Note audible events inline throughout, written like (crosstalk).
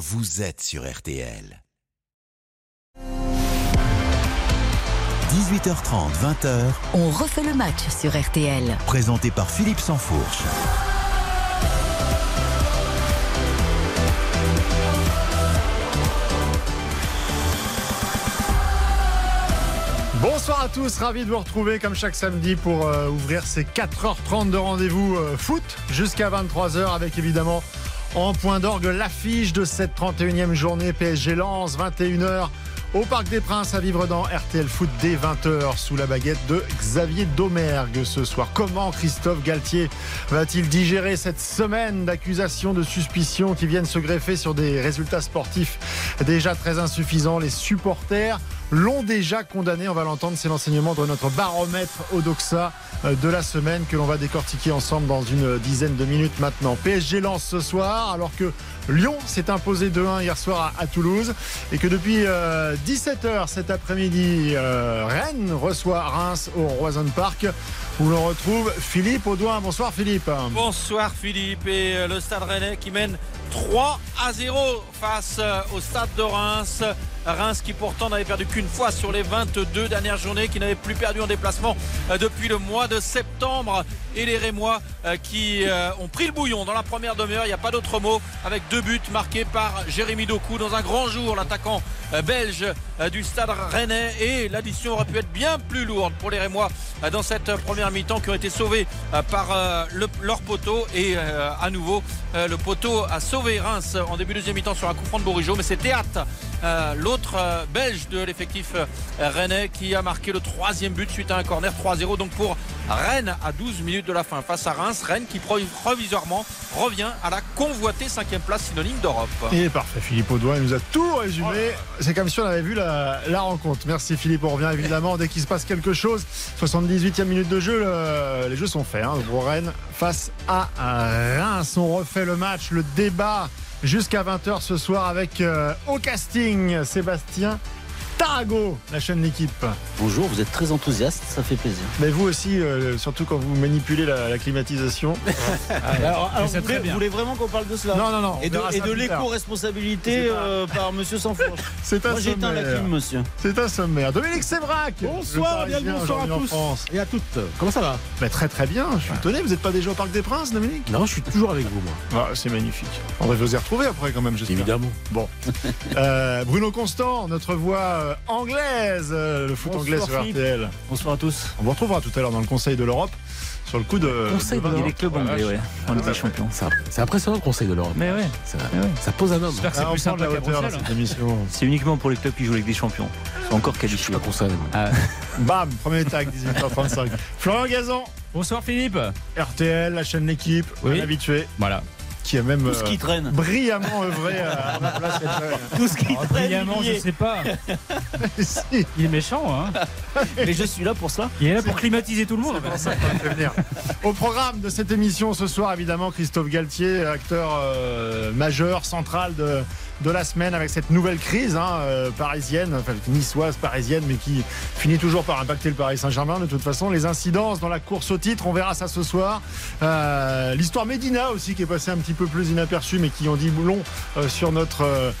vous êtes sur RTL. 18h30, 20h. On refait le match sur RTL. Présenté par Philippe Sansfourche. Bonsoir à tous, ravi de vous retrouver comme chaque samedi pour euh, ouvrir ces 4h30 de rendez-vous euh, foot jusqu'à 23h avec évidemment en point d'orgue l'affiche de cette 31e journée PSG Lens 21h au Parc des Princes à vivre dans RTL Foot dès 20h sous la baguette de Xavier Domergue ce soir. Comment Christophe Galtier va-t-il digérer cette semaine d'accusations, de suspicions qui viennent se greffer sur des résultats sportifs déjà très insuffisants? Les supporters l'ont déjà condamné. On va l'entendre, c'est l'enseignement de notre baromètre Odoxa euh, de la semaine que l'on va décortiquer ensemble dans une dizaine de minutes maintenant. PSG lance ce soir alors que Lyon s'est imposé 2-1 hier soir à, Toulouse et que depuis 17h euh, cet après-midi, euh, Rennes reçoit Reims au Roison Park où l'on retrouve Philippe Audouin. Bonsoir Philippe. Bonsoir Philippe et le stade rennais qui mène 3 à 0 face au stade de Reims. Reims qui pourtant n'avait perdu qu'une fois sur les 22 dernières journées, qui n'avait plus perdu en déplacement euh, depuis le mois de septembre. Et les Rémois euh, qui euh, ont pris le bouillon dans la première demi-heure, il n'y a pas d'autre mot, avec deux buts marqués par Jérémy Doku dans un grand jour, l'attaquant belge du stade rennais. Et l'addition aurait pu être bien plus lourde pour les Rémois dans cette première mi-temps qui ont été sauvés par leur poteau. Et à nouveau, le poteau a sauvé Reims en début de deuxième mi-temps sur un coup franc de Bourigeau. Mais c'est Théâtre l'autre euh, belge de l'effectif euh, rennais qui a marqué le troisième but suite à un corner 3-0 donc pour Rennes à 12 minutes de la fin face à Reims. Rennes qui provisoirement revient à la convoitée cinquième place synonyme d'Europe. Et parfait Philippe Audouin il nous a tout résumé. C'est comme si on avait vu la, rencontre. Merci Philippe on revient évidemment dès qu'il se passe quelque chose. 78e minute de jeu les jeux sont faits hein, Rennes face à Reims. On refait le match le débat jusqu'à 20h ce soir avec euh, au casting Sébastien Tarago, la chaîne L'équipe. Bonjour, vous êtes très enthousiaste, ça fait plaisir. Mais vous aussi, euh, surtout quand vous manipulez la, climatisation. (laughs) alors, vous, voulez, vraiment qu'on parle de cela Non, non, non. Et de, l'éco-responsabilité euh, par monsieur Sanfourche. (laughs) C'est un Moi, sommaire. la clim, monsieur. C'est un sommaire. Dominique Sévrac. Bonsoir, bien bonsoir à tous. Et à toutes. Comment ça va bah, Très, très bien. Je suis étonné. Vous n'êtes pas déjà au Parc des Princes, Dominique Non, je suis toujours avec vous, moi. Ah, c'est magnifique. On va vous y retrouver après, quand même, j'espère. Évidemment. Bon. (laughs) Euh, Bruno Constant, notre voix anglaise, euh, le foot anglais sur RTL. Bonsoir à tous. On vous retrouvera tout à l'heure dans le Conseil de l'Europe. Sur le coup de. Conseil de, de les clubs anglais, ouais. On est des champions. C'est impressionnant le Conseil de l'Europe. Mais ouais. Ça, ça pose un homme. J'espère que c'est ah, plus simple à hauteur, cette émission. C'est uniquement pour les clubs qui jouent avec des champions. C'est encore qualifiés. Je suis pas. Ah. (laughs) Bam, premier tag, 18h35. Florent Gazan. Bonsoir Philippe. RTL, la chaîne L'équipe, oui. habitué. Voilà qui a même Tout ce qui euh, traîne. brillamment œuvré à ma place. (laughs) Tout ce qui oh, traîne. Brillamment, je sais pas. (laughs) Il est méchant, hein. (laughs) Mais je suis là pour ça. Il est là pour climatiser tout le monde. Au programme de cette émission ce soir, évidemment, Christophe Galtier, acteur euh, majeur, central de de la semaine avec cette nouvelle crise hein, euh, parisienne, enfin niçoise, parisienne, mais qui finit toujours par impacter le Paris Saint-Germain. De toute façon, les incidences dans la course au titre, on verra ça ce soir. Euh, l'histoire Medina aussi qui est passée un petit peu plus inaperçue, mais qui en dit long euh, sur notre euh,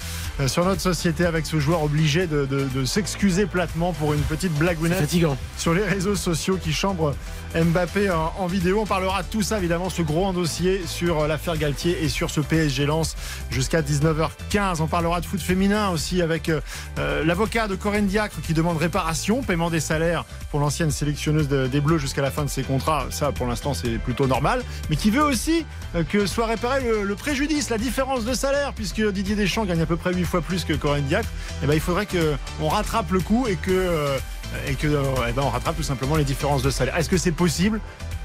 sur notre société avec ce joueur obligé de, s'excuser platement pour une petite blagounette sur les réseaux sociaux qui chambre Mbappé en, vidéo. On parlera de tout ça évidemment, ce gros dossier sur l'affaire Galtier et sur ce PSG lance jusqu'à 19h15. On parlera de foot féminin aussi avec euh, euh, l'avocat de Corinne Diacre qui demande réparation, paiement des salaires pour l'ancienne sélectionneuse des Bleus jusqu'à la fin de ses contrats. Ça pour l'instant c'est plutôt normal, mais qui veut aussi que soit réparé le, préjudice, la différence de salaire puisque Didier Deschamps gagne à peu près 8 fois plus que Corinne Diacre, eh ben, il faudrait qu'on rattrape le coup et que, euh, et que eh ben, on rattrape tout simplement les différences de salaire. Est-ce que c'est possible?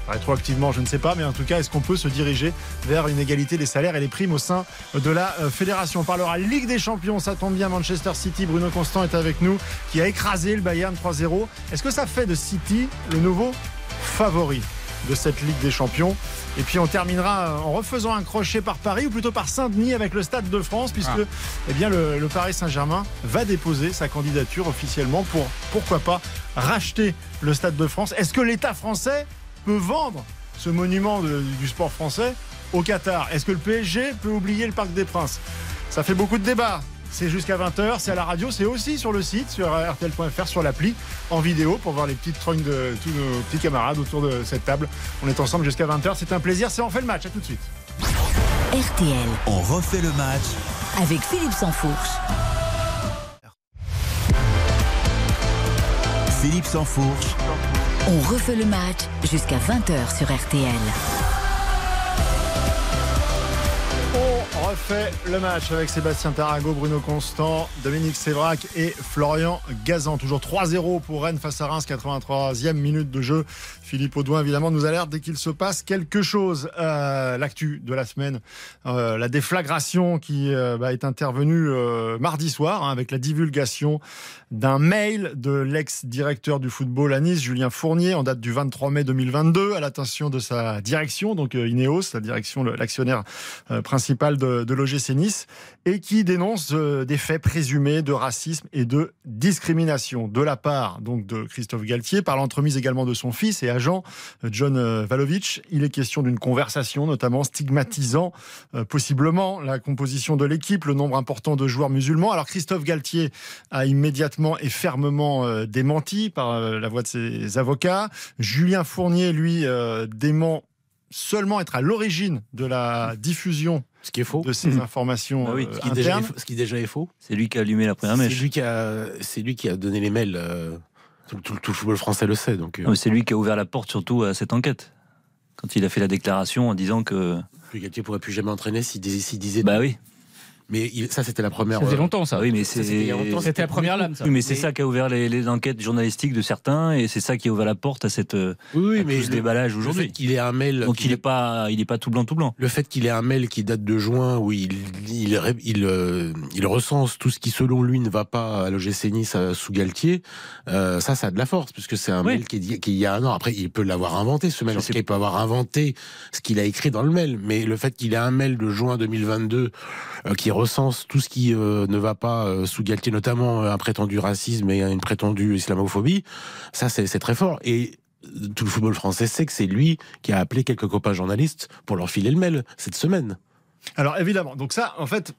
Rétroactivement, je ne sais pas, mais en tout cas, est-ce qu'on peut se diriger vers une égalité des salaires et des primes au sein de la euh, fédération? On parlera Ligue des Champions, ça tombe bien, Manchester City, Bruno Constant est avec nous, qui a écrasé le Bayern 3-0. Est-ce que ça fait de City le nouveau favori? De cette Ligue des Champions et puis on terminera en refaisant un crochet par Paris ou plutôt par Saint-Denis avec le Stade de France puisque ah. eh bien, le, Paris Saint-Germain va déposer sa candidature officiellement pour pourquoi pas racheter le Stade de France. Est-ce que l'État français peut vendre ce monument du sport français au Qatar? Est-ce que le PSG peut oublier le Parc des Princes? Ça fait beaucoup de débats. C'est jusqu'à 20h, c'est à la radio, c'est aussi sur le site, sur rtl.fr, sur l'appli, en vidéo, pour voir les petites trognes de tous nos petits camarades autour de cette table. On est ensemble jusqu'à 20h, c'est un plaisir, c'est on fait le match, à tout de suite. RTL. On refait le match avec Philippe Sansfourche. Philippe Sansfourche. On refait le match jusqu'à 20h sur RTL. Refait le match avec Sébastien Tarago, Bruno Constant, Dominique Sévrac et Florian Gazan. Toujours 3-0 pour Rennes face à Reims, 83e minute de jeu. Philippe Audouin, évidemment, nous alerte dès qu'il se passe quelque chose. Euh, L'actu de la semaine, euh, la déflagration qui euh, bah, est intervenue euh, mardi soir hein, avec la divulgation d'un mail de l'ex-directeur du football à Nice, Julien Fournier, en date du 23 mai 2022, à l'attention de sa direction, donc Ineos, la direction, l'actionnaire principal de, de l'OGC et qui dénonce euh, des faits présumés de racisme et de discrimination de la part donc de Christophe Galtier, par l'entremise également de son fils et agent John Valovic. Il est question d'une conversation, notamment stigmatisant euh, possiblement la composition de l'équipe, le nombre important de joueurs musulmans. Alors Christophe Galtier a immédiatement et fermement euh, démenti par euh, la voix de ses avocats. Julien Fournier, lui, euh, dément seulement être à l'origine de la diffusion Ce qui est faux. de ces informations Bah oui, euh, Ce qui, déjà est, internes. faux- ce qui déjà est faux. C'est lui qui a allumé la première C'est mèche. lui, qui a- c'est lui qui a donné les mails. euh, tout, tout- tout le football français le sait. Donc, euh, Non, mais C'est lui qui a ouvert la porte surtout à cette enquête. Quand il a fait la déclaration en disant que. Plus Galtier pourrait plus jamais entraîner s'il disait, s'il disait. Bah oui. Mais il- ça, c'était la première. Ça faisait euh, longtemps, ça. Oui, mais c'est. c'était la première lame, ça. Oui, mais c'est Mais- ça qui a ouvert les, les enquêtes journalistiques de certains et c'est ça qui a ouvert la porte à cette euh, Oui, oui, à mais tout ce le- déballage aujourd'hui. fait qu'il ait un mail. Donc il ait- est pas, il est pas tout blanc, tout blanc. Le fait qu'il ait un mail qui date de juin où il, il, il, euh, il recense tout ce qui, selon lui, ne va pas à l'OGC Nice à- sous Galtier, euh, ça, ça a de la force, puisque c'est un Oui. mail qui est, dit- qui il y a un an. Après, il peut l'avoir inventé, ce mail. Je En sais tout cas, il peut avoir inventé ce qu'il a écrit dans le mail. Mais le fait qu'il ait un mail de juin 2022 euh, qui recense tout ce qui euh, ne va pas euh, sous Galtier, notamment euh, un prétendu racisme et une prétendue islamophobie, ça, c'est très fort. Et tout le football français sait que c'est lui qui a appelé quelques copains journalistes pour leur filer le mail cette semaine. Alors évidemment, donc ça, en fait,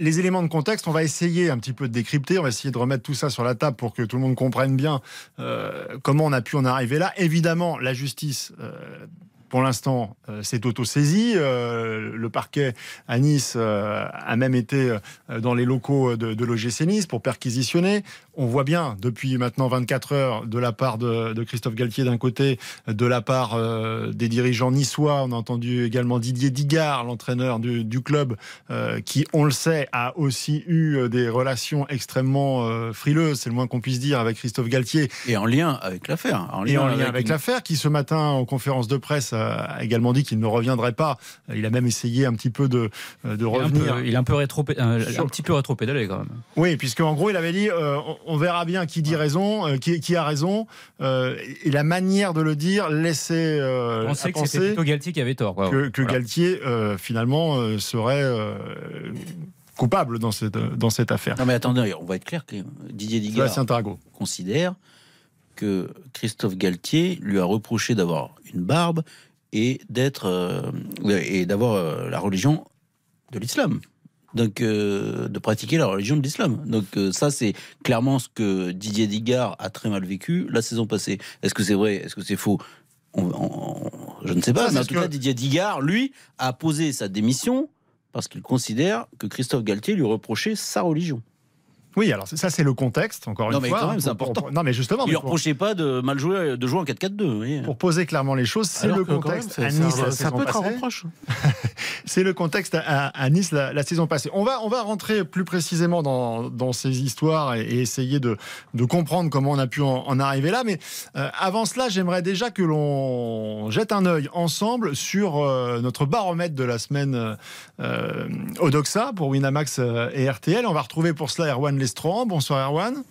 les éléments de contexte, on va essayer un petit peu de décrypter, on va essayer de remettre tout ça sur la table pour que tout le monde comprenne bien comment on a pu en arriver là. Évidemment, la justice. Pour l'instant, euh, s'est auto-saisi. Euh, le parquet à Nice euh, a même été euh, dans les locaux de, de l'OGC Nice pour perquisitionner. On voit bien depuis maintenant 24 heures de la part de, de Christophe Galtier d'un côté, de la part euh, des dirigeants niçois. On a entendu également Didier Digard, l'entraîneur du, du club, euh, qui, on le sait, a aussi eu euh, des relations extrêmement euh, frileuses, c'est le moins qu'on puisse dire, avec Christophe Galtier Et en lien avec l'affaire. et en lien avec une- l'affaire, qui ce matin en conférence de presse a également dit qu'il ne reviendrait pas. Il a même essayé un petit peu de, de Il est un revenir. peu- Il est un peu rétro, un, Sur- un petit peu rétro-pédalé quand même. Oui, puisque en gros, il avait dit euh, on- on verra bien qui dit raison, euh, qui, qui a raison, euh, et la manière de le dire laissait euh, On à sait que c'était penser plutôt Galtier qui avait tort. Quoi. que, que Voilà. Galtier euh, finalement euh, serait euh, coupable dans cette dans cette affaire. Non mais attendez, on va être clair que Didier Digard considère que Christophe Galtier lui a reproché d'avoir une barbe et d'être euh, et d'avoir euh, la religion de l'islam. Donc euh, de pratiquer la religion de l'islam. Donc euh, ça c'est clairement ce que Didier Digard a très mal vécu la saison passée. Est-ce que c'est vrai? Est-ce que c'est faux? On- on- Je ne sais pas. Ça, mais en tout cas Didier Digard lui a posé sa démission parce qu'il considère que Christophe Galtier lui reprochait sa religion. Oui, alors ça c'est le contexte encore Non, une mais fois. quand même, hein, c'est important. pour- non mais justement, ne pour- reprochait pas de mal jouer, de jouer en 4-4-2. vous voyez. pour poser clairement les choses, c'est le contexte même, à Nice la ça saison peut être un passée. reproche. (laughs) C'est le contexte à, à Nice la, la saison passée. On va, on va rentrer plus précisément dans, dans ces histoires et, et essayer de, de comprendre comment on a pu en, en arriver là. Mais euh, avant cela, j'aimerais déjà que l'on jette un œil ensemble sur euh, notre baromètre de la semaine euh, Odoxa pour Winamax et RTL. On va retrouver pour cela Erwan Bonsoir Erwan.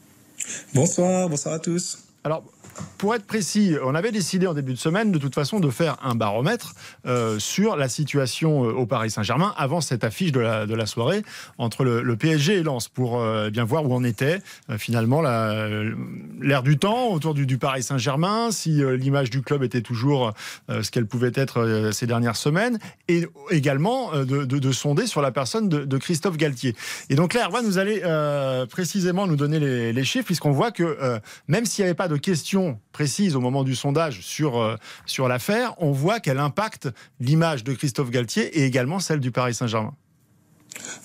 Bonsoir, bonsoir à tous. Alors, pour être précis, on avait décidé en début de semaine, de toute façon, de faire un baromètre euh, sur la situation euh, au Paris Saint-Germain avant cette affiche de la, soirée entre le, PSG et Lens pour euh, bien voir où on était finalement la- l'air du temps autour du, Paris Saint-Germain, si l'image du club était toujours ce qu'elle pouvait être ces dernières semaines, et également de, de- de sonder sur la personne de, Christophe Galtier. Et donc là, Erwan, vous allez précisément nous donner les, chiffres, puisqu'on voit que même s'il n'y avait pas de questions précises au moment du sondage sur, euh, sur l'affaire, on voit qu'elle impacte l'image de Christophe Galtier et également celle du Paris Saint-Germain.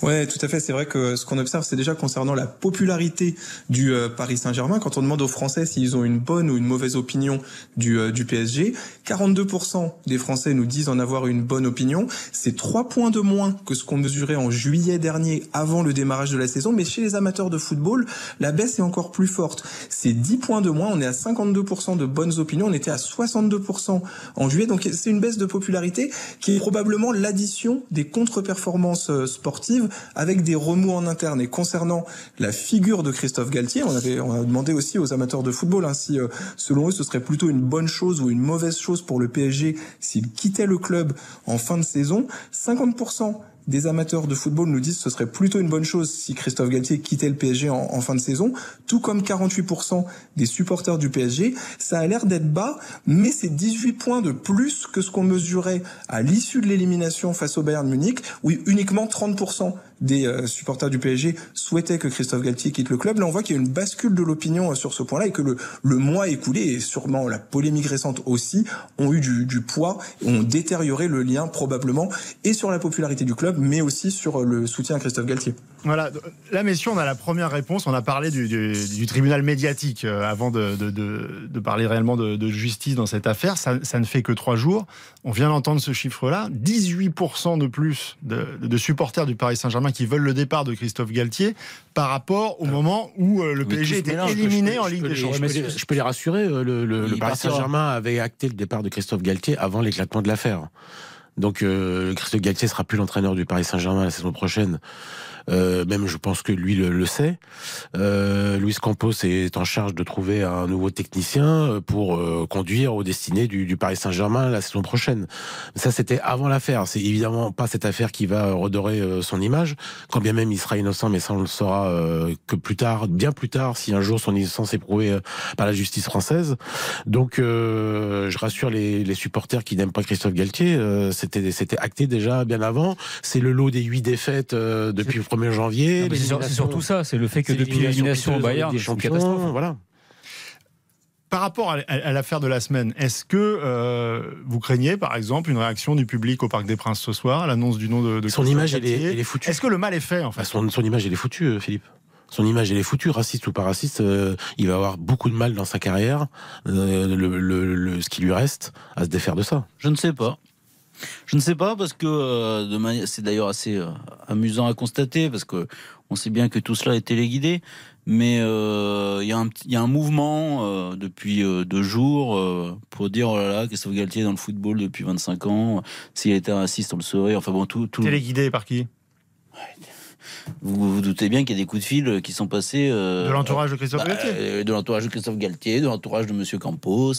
Ouais, tout à fait. C'est vrai que ce qu'on observe, c'est déjà concernant la popularité du euh, Paris Saint-Germain. Quand on demande aux Français s'ils ont une bonne ou une mauvaise opinion du, euh, PSG, 42% des Français nous disent en avoir une bonne opinion. C'est 3 points de moins que ce qu'on mesurait en juillet dernier avant le démarrage de la saison. Mais chez les amateurs de football, la baisse est encore plus forte. C'est 10 points de moins. On est à 52% de bonnes opinions. On était à 62% en juillet. Donc c'est une baisse de popularité qui est probablement l'addition des contre-performances euh, sportives avec des remous en interne. Et concernant la figure de Christophe Galtier, on avait on a demandé aussi aux amateurs de football hein, si euh, selon eux ce serait plutôt une bonne chose ou une mauvaise chose pour le PSG s'il quittait le club en fin de saison. 50% des amateurs de football nous disent que ce serait plutôt une bonne chose si Christophe Galtier quittait le PSG en, fin de saison, tout comme 48% des supporters du PSG. Ça a l'air d'être bas, mais c'est 18 points de plus que ce qu'on mesurait à l'issue de l'élimination face au Bayern Munich, où uniquement 30% des euh, supporters du PSG souhaitaient que Christophe Galtier quitte le club. Là, on voit qu'il y a une bascule de l'opinion euh, sur ce point-là et que le, le mois écoulé, et sûrement la polémique récente aussi, ont eu du, du poids, ont détérioré le lien probablement, et sur la popularité du club, mais aussi sur euh, le soutien à Christophe Galtier. Voilà, là, messieurs, on a la première réponse. On a parlé du, du- tribunal médiatique avant de, de- parler réellement de, justice dans cette affaire. Ça, ne fait que trois jours. On vient d'entendre ce chiffre-là. 18% de plus de supporters du Paris Saint-Germain qui veulent le départ de Christophe Galtier par rapport au moment où euh, le PSG était éliminé peux- en Ligue des Champions. je peux les- Je peux les rassurer, euh, le, le- Il le Paris. Saint-Germain avait acté le départ de Christophe Galtier avant l'éclatement de l'affaire. Donc euh, Christophe Galtier sera plus l'entraîneur du Paris Saint-Germain la saison prochaine. Euh, même je pense que lui le, le sait. Euh, Luis Campos est en charge de trouver un nouveau technicien euh, pour euh, conduire aux destinées du, du Paris Saint-Germain la saison prochaine. Ça c'était avant l'affaire. C'est évidemment pas cette affaire qui va redorer euh, son image, quand bien même il sera innocent, mais ça on le saura euh, que plus tard, bien plus tard, si un jour son innocence est prouvée par la justice française. Donc euh, je rassure les, les supporters qui n'aiment pas Christophe Galtier, euh, c'était acté déjà bien avant. C'est le lot des huit défaites euh, depuis le 1er janvier. C'est surtout ça, c'est le fait que depuis l'élimination au Bayern, des champions, catastrophe. voilà. Par rapport à, l'affaire de la semaine, est-ce que euh, vous craignez, par exemple, une réaction du public au Parc des Princes ce soir à l'annonce du nom de, de Son image, elle est, elle est foutue. Est-ce que le mal est fait, en fait Enfin, son, son image, elle est foutue, euh, Philippe. Son image, elle est foutue, raciste ou pas raciste. euh, il va avoir beaucoup de mal dans sa carrière, euh, le, le- le- ce qui lui reste, à se défaire de ça. Je ne sais pas. Je ne sais pas parce que euh, c'est d'ailleurs assez euh, amusant à constater parce que on sait bien que tout cela est téléguidé, mais euh, il y a un petit- il y a un mouvement depuis deux jours pour dire oh là là Christophe Galtier est dans le football depuis 25 ans, s'il était raciste on le saurait. Enfin bon tout tout. Téléguidé par qui? Vous vous doutez bien qu'il y a des coups de fil qui sont passés euh, De l'entourage de Christophe bah, Galtier de l'entourage de Christophe Galtier, de l'entourage de Monsieur Campos.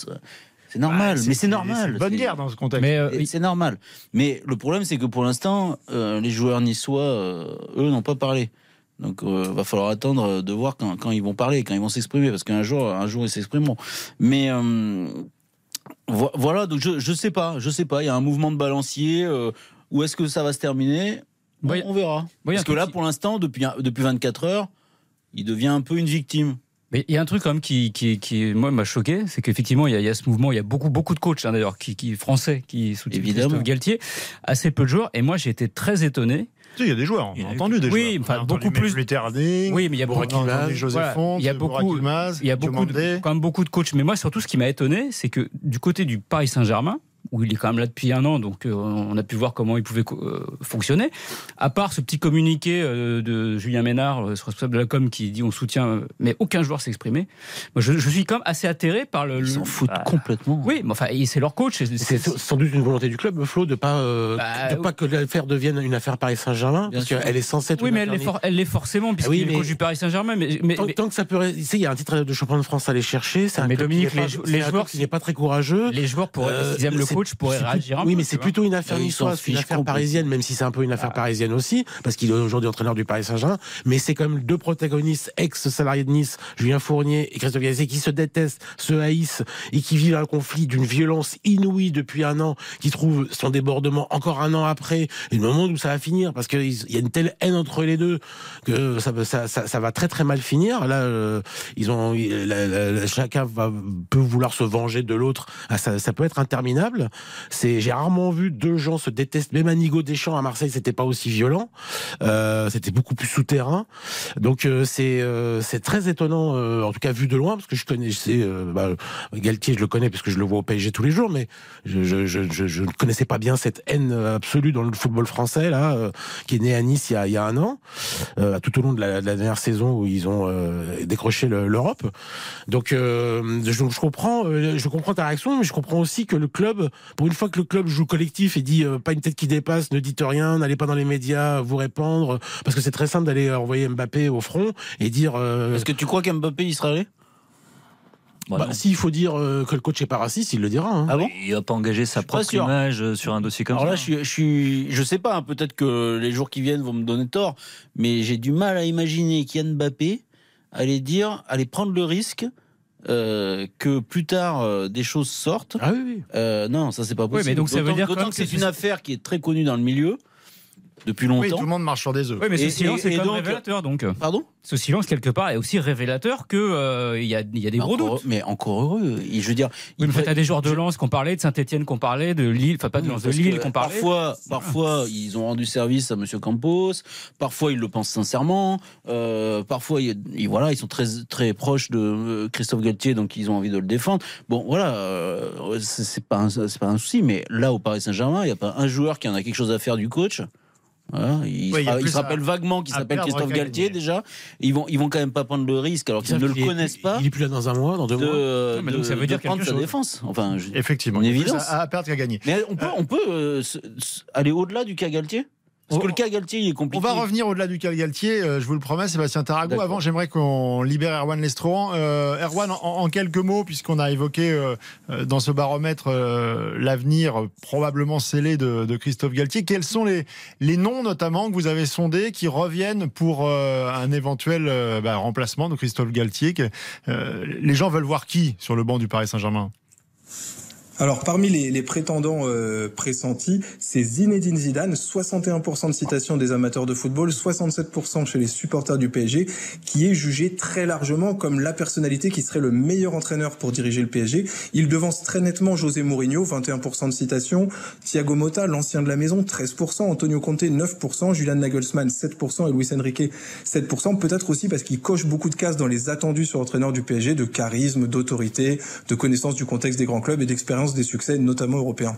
C'est normal, Ah, mais c'est normal. une bonne guerre dans ce contexte. Mais euh, C'est normal. Mais le problème, c'est que pour l'instant, euh, les joueurs niçois, euh, eux, n'ont pas parlé. Donc, euh, va falloir attendre de voir quand, quand ils vont parler, quand ils vont s'exprimer, parce qu'un jour, un jour, ils s'exprimeront. Mais euh, vo- voilà, donc je, je sais pas, je sais pas. Il y a un mouvement de balancier. euh, où est-ce que ça va se terminer? On, Oui. on verra. Oui, parce que là, pour l'instant, depuis, depuis 24 heures, il devient un peu une victime. Mais il y a un truc quand même qui, qui, qui moi, m'a choqué, c'est qu'effectivement, il y, a, il y a ce mouvement, il y a beaucoup, beaucoup de coachs, hein, d'ailleurs, qui, qui, français, qui soutiennent Évidemment. Christophe Galtier, assez peu de joueurs, et moi, j'ai été très étonné. Il y a des joueurs, on a a entendu des Oui, joueurs. enfin, On a entendu beaucoup plus- Harding, Oui, mais il y a beaucoup, Font, il y a beaucoup, il y a beaucoup de, quand même beaucoup de coachs. Mais moi, surtout, ce qui m'a étonné, c'est que du côté du Paris Saint-Germain, où il est quand même là depuis un an, donc euh, on a pu voir comment il pouvait euh, fonctionner. À part ce petit communiqué euh, de Julien Ménard, euh, responsable de la com, qui dit on soutient, mais aucun joueur s'est exprimé. Moi, je, je suis quand même assez atterré par le. Ils s'en foutent bah, complètement. Oui, mais enfin, c'est leur coach. c'est- C'est c'est- sans doute une volonté du club, Flo, de pas euh, Bah, de pas que l'affaire devienne une affaire Paris Saint-Germain, parce qu'elle est censée être Oui, une mais elle l'est for- elle l'est forcément, puisqu'il oui, mais- coach du Paris Saint-Germain. Mais, mais- Tant, mais- tant que ça peut, tu sais, il y a un titre de champion de France à aller chercher. C'est un Mais Dominique, les pas- joueurs qui n'est pas très courageux. les joueurs pourraient, Euh, s'ils aiment le coach, réagir un Oui, peu, mais c'est plutôt une affaire s'en niçoise, une fichent affaire parisienne, même si c'est un peu une Ah. affaire parisienne aussi, parce qu'il est aujourd'hui entraîneur du Paris Saint-Germain. Mais c'est quand même deux protagonistes ex-salariés de Nice, Julien Fournier et Christophe Galtier, qui se détestent, se haïssent et qui vivent un conflit d'une violence inouïe depuis un an, qui trouvent son débordement encore un an après, et le moment où ça va finir, parce qu'il y a une telle haine entre les deux que ça, ça, ça, ça va très très mal finir. Là, euh, ils ont, la- la- la- chacun va, peut vouloir se venger de l'autre. Ah, ça, ça peut être interminable. C'est, j'ai rarement vu deux gens se détester. Même Anigo Deschamps à Marseille, c'était pas aussi violent. Euh, c'était beaucoup plus souterrain. Donc euh, c'est, euh, c'est très étonnant, euh, en tout cas vu de loin, parce que je connais, je sais, euh, bah, Galtier, je le connais parce que je le vois au PSG tous les jours, mais je, je, je, je, ne connaissais pas bien cette haine absolue dans le football français là, euh, qui est né à Nice il y a, il y a un an, euh, tout au long de la, de la dernière saison où ils ont euh, décroché le- l'Europe. Donc euh, je, je comprends, euh, je comprends ta réaction, mais je comprends aussi que le club, pour une fois que le club joue collectif et dit euh, pas une tête qui dépasse, ne dites rien, n'allez pas dans les médias vous répandre, parce que c'est très simple d'aller envoyer Mbappé au front et dire. euh, Est-ce que tu crois qu'Mbappé y sera allé? Bah, bah, s'il faut dire euh, que le coach est pas raciste, il le dira. hein. Ah bon? Il va pas engager sa propre sûr. image euh, sur un dossier comme Alors ça. là, je suis, je suis, je sais pas. hein, Peut-être que les jours qui viennent vont me donner tort, mais j'ai du mal à imaginer qu'Yann Mbappé allait dire, allait prendre le risque euh, que plus tard euh, des choses sortent. Ah oui, oui. Euh, non, ça c'est pas possible. mais donc ça veut dire que que c'est- une affaire qui est très connue dans le milieu depuis Oui, longtemps. tout le monde marche sur des œufs. Oui, mais ce Et- silence et- est quand donc- révélateur, donc. Pardon? Ce silence, quelque part, est aussi révélateur qu'il il y, a, il y a des mais gros encore, doutes. mais encore heureux. Et Je veux dire, Oui, mais t'as des joueurs de Lens qu'on parlait, de Saint-Etienne qu'on parlait, de Lille, enfin pas de Oui, Lens, de Lille qu'on parlait. Parfois, parfois, ils ont rendu service à Monsieur Campos. Parfois, ils le pensent sincèrement. Euh, parfois, ils, voilà, ils sont très très proches de euh, Christophe Galtier, donc ils ont envie de le défendre. Bon, voilà, euh, c'est pas un- pas un souci. Mais là, au Paris Saint-Germain, il n'y a pas un joueur qui en a quelque chose à faire du coach. Voilà, il, a se- il plus se rappelle à- vaguement qu'il s'appelle Christophe Galtier gagner. déjà. Ils vont, ils vont quand même pas prendre le risque alors qu'ils ne le est- connaissent pas. Il est plus là dans un mois, dans deux De, mois. Non, mais donc de- ça veut de dire prendre sa défense. Enfin, je- Effectivement. Une il y a plus évidence. À, à perdre qu'à gagner. mais on peut, on peut euh, aller au-delà du cas Galtier? Parce On- que le cas Galtier, il est On compliqué. va revenir au-delà du cas Galtier, euh, je vous le promets, Sébastien Tarago. Avant, j'aimerais qu'on libère Erwan Lestrohan. Euh, Erwan, en, en quelques mots, puisqu'on a évoqué euh, dans ce baromètre l'avenir probablement scellé de, de Christophe Galtier, quels sont les, les noms notamment que vous avez sondés qui reviennent pour un éventuel bah, remplacement de Christophe Galtier que, Les gens veulent voir qui sur le banc du Paris Saint-Germain? Alors, parmi les, prétendants euh, pressentis, c'est Zinedine Zidane, 61% de citations des amateurs de football, 67% chez les supporters du PSG, qui est jugé très largement comme la personnalité qui serait le meilleur entraîneur pour diriger le PSG. Il devance très nettement José Mourinho, 21% de citations, Thiago Motta, l'ancien de la maison, 13%, Antonio Conte, 9%, Julian Nagelsmann, 7% et Luis Enrique, 7%. Peut-être aussi parce qu'il coche beaucoup de cases dans les attendus sur l'entraîneur du PSG, de charisme, d'autorité, de connaissance du contexte des grands clubs et d'expérience des succès, notamment européens.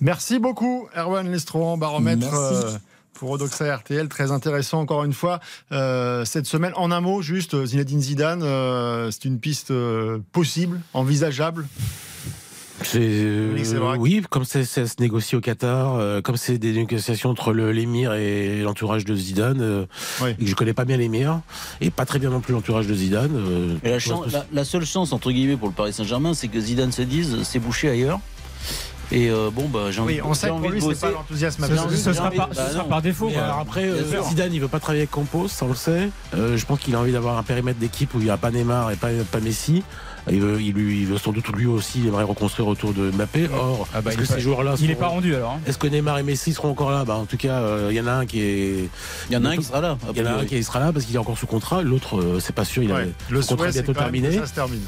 Merci beaucoup, Erwan Lestrohan, baromètre. Merci. euh, pour Odoxa RTL, très intéressant encore une fois. Euh, cette semaine, en un mot, juste, Zinedine Zidane, euh, c'est une piste euh, possible, envisageable? C'est, euh, Oui, c'est vrai. oui, comme c'est- ça se négocie au Qatar, euh, comme c'est des négociations entre le- l'émir et l'entourage de Zidane, euh, Oui. et que je connais pas bien l'émir, et pas très bien non plus l'entourage de Zidane. euh, la, je pense chan- que la- la seule chance, entre guillemets, pour le Paris Saint-Germain, c'est que Zidane se dise c'est bouché ailleurs. Et euh, bon, bah, j'ai envie, Oui, on sait que pour envie lui, c'est pas l'enthousiasme Ce, absolu. ce sera, envie- par, bah ce sera par défaut. Quoi. alors après, euh. Zidane, il veut pas travailler avec Campos, ça on le sait. Euh, je pense qu'il a envie d'avoir un périmètre d'équipe où il n'y a pas Neymar et pas, pas Messi. Il veut, il, lui, il veut sans doute lui aussi, il aimerait reconstruire autour de Mbappé. Or, Ah bah, est-ce que est pas- ces joueurs-là Il n'est pas rendu alors. hein. Est-ce que Neymar et Messi seront encore là? Bah, En tout cas, euh, il y en a un qui est. Il y en a un qui sera là. a Il y en a un qui sera là parce qu'il est encore sous contrat, l'autre, euh, c'est pas sûr, il a Ouais, Le son contrat c'est bientôt terminé. ça se termine.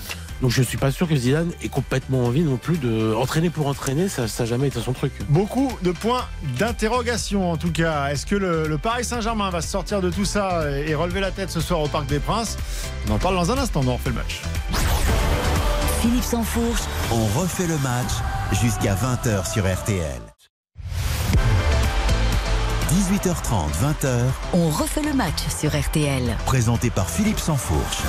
Donc je suis pas sûr que Zidane ait complètement envie non plus de entraîner pour entraîner, ça n'a jamais été son truc. Beaucoup de points d'interrogation en tout cas. Est-ce que le, le Paris Saint-Germain va se sortir de tout ça et, et relever la tête ce soir au Parc des Princes? On en parle dans un instant, on refait le match. Philippe Sansfourche, On refait le match jusqu'à 20h sur RTL. 18h30, 20h, On refait le match sur RTL. présenté par Philippe Sansfourche.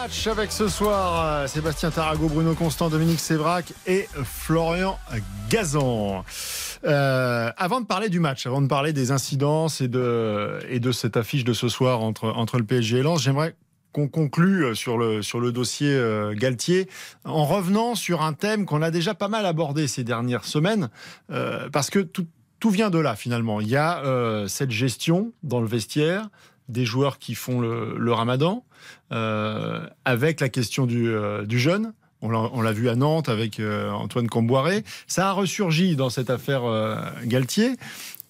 Match avec ce soir euh, Sébastien Tarago, Bruno Constant, Dominique Sévrac et Florian Gazan. Euh, avant de parler du match, avant de parler des incidences et de, et de cette affiche de ce soir entre, le PSG et Lens, j'aimerais qu'on conclue sur le, sur le dossier euh, Galtier en revenant sur un thème qu'on a déjà pas mal abordé ces dernières semaines, euh, parce que tout, vient de là finalement. Il y a euh, cette gestion dans le vestiaire des joueurs qui font le, ramadan, euh, avec la question du, euh, du jeune. On l'a vu à Nantes avec euh, Antoine Comboiré. Ça a ressurgi dans cette affaire euh, Galtier.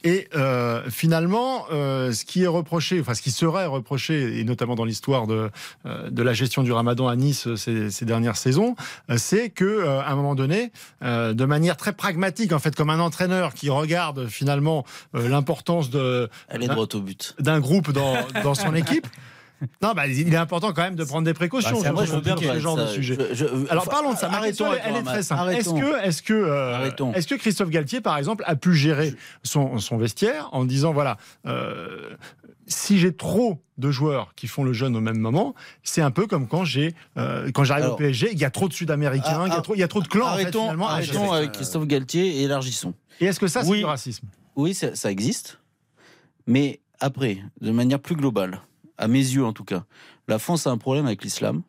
Et euh, finalement, euh, ce qui est reproché, enfin ce qui serait reproché, et notamment dans l'histoire de, euh, de la gestion du Ramadan à Nice euh, ces, ces dernières saisons, euh, c'est que euh, à un moment donné, euh, de manière très pragmatique, en fait, comme un entraîneur qui regarde finalement euh, l'importance de d'un groupe dans, dans son (laughs) équipe. Non, bah, il est important quand même de prendre des précautions. Bah, moi, je veux bien sur ce genre de sujet. Je- je- Alors parlons de ça. Ma arrêtons question, elle, est très simple. Est-ce Arrêtons. que, est-ce que, euh, Arrêtons. est-ce que Christophe Galtier, par exemple, a pu gérer son, son vestiaire en disant voilà, euh, si j'ai trop de joueurs qui font le jeûne au même moment, c'est un peu comme quand j'ai, euh, quand j'arrive au PSG, il y a trop de Sud-Américains, Ah, il y a ah, trop, il y a trop de clans en fait, Arrêtons, arrêtons gérer. avec Christophe Galtier et élargissons. Et est-ce que ça, c'est Oui. du racisme? Oui, ça, ça existe. Mais après, de manière plus globale, à mes yeux en tout cas, la France a un problème avec l'islam.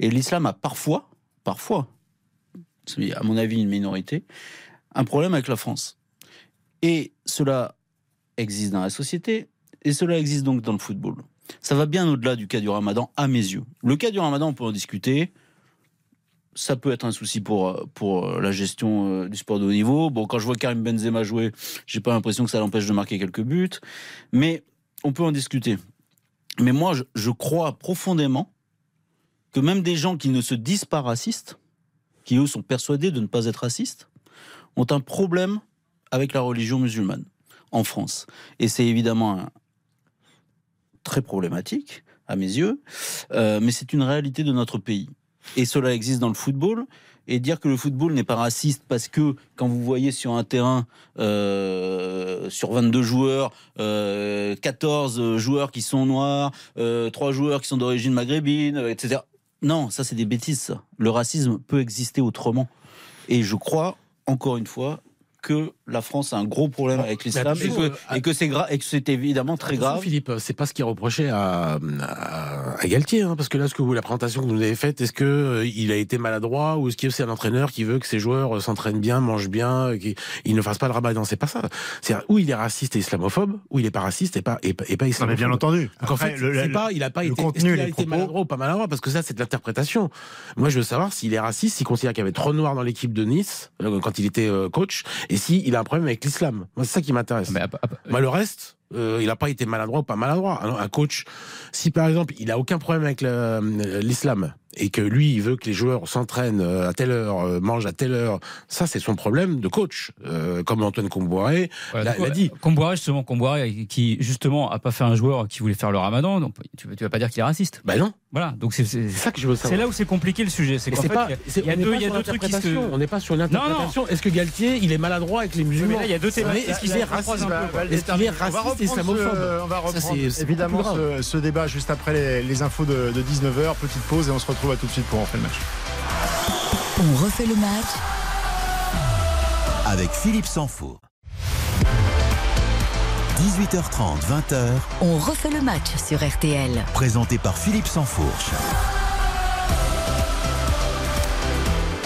Et l'islam a parfois, parfois, c'est à mon avis une minorité, un problème avec la France. Et cela existe dans la société, et cela existe donc dans le football. Ça va bien au-delà du cas du ramadan, à mes yeux. Le cas du ramadan, on peut en discuter. Ça peut être un souci pour, pour la gestion euh, du sport de haut niveau. Bon, quand je vois Karim Benzema jouer, j'ai pas l'impression que ça l'empêche de marquer quelques buts. Mais on peut en discuter. Mais moi, je, crois profondément que même des gens qui ne se disent pas racistes, qui eux sont persuadés de ne pas être racistes, ont un problème avec la religion musulmane en France. Et c'est évidemment très problématique à mes yeux, euh, mais c'est une réalité de notre pays. Et cela existe dans le football. Et dire que le football n'est pas raciste parce que quand vous voyez sur un terrain euh, sur 22 joueurs, euh, 14 joueurs qui sont noirs, euh, 3 joueurs qui sont d'origine maghrébine, euh, etc. Non, ça c'est des bêtises. Le racisme peut exister autrement. Et je crois, encore une fois, que la France a un gros problème avec l'islam et que, euh, et que c'est grave et que c'est évidemment très grave. Philippe, c'est pas ce qui est reproché à, à, à Galtier, hein, parce que là, ce que vous, la présentation que vous nous avez faite, est-ce que euh, il a été maladroit ou est-ce que c'est un entraîneur qui veut que ses joueurs euh, s'entraînent bien, mangent bien, qu'ils ils ne fassent pas le ramadan C'est pas ça. C'est ou il est raciste et islamophobe, ou il est pas raciste et pas et, pas- et pas Non, mais islamophobe. bien entendu. Donc en Après, fait, le- c'est le- pas, il a pas le été, contenu, les a été propos. maladroit ou pas maladroit, parce que ça, c'est de l'interprétation. Moi, je veux savoir s'il est raciste, s'il considère qu'il y avait trop de noirs dans l'équipe de Nice euh, quand il était euh, coach, et s'il a un problème avec l'islam. Moi, c'est ça qui m'intéresse. Mais, ah, ah, Moi, le reste, euh, il n'a pas été maladroit ou pas maladroit. Un, un coach, si par exemple, il a aucun problème avec le- l'islam et que lui, il veut que les joueurs s'entraînent euh, à telle heure, euh, mangent à telle heure, ça, c'est son problème de coach. Euh, comme Antoine Comboiré Voilà, l'a dit. Comboiré, justement, Comboiré, qui justement a pas fait un joueur qui voulait faire le ramadan, donc tu, tu vas pas dire qu'il est raciste. Ben non, Voilà, donc c'est c'est- c'est ça que je veux c'est savoir. là où c'est compliqué le sujet. C'est qu'en c'est fait, il y a- c'est- deux, y a trucs qui se. l'interprétation. On n'est pas sur une non. interprétation. Est-ce que Galtier, il est maladroit avec les musulmans Mais là, il y a deux thématiques. Est-ce qu'il est raciste Est-ce qu'il est raciste et islamophobe On va Ça, reprendre c'est- c'est évidemment ce, débat juste après les, infos de, de 19h. Petite pause et on se retrouve à tout de suite pour en faire le match. On refait le match Avec Philippe Sansfour. 18h30, 20h, On refait le match sur RTL. présenté par Philippe Sansfourche.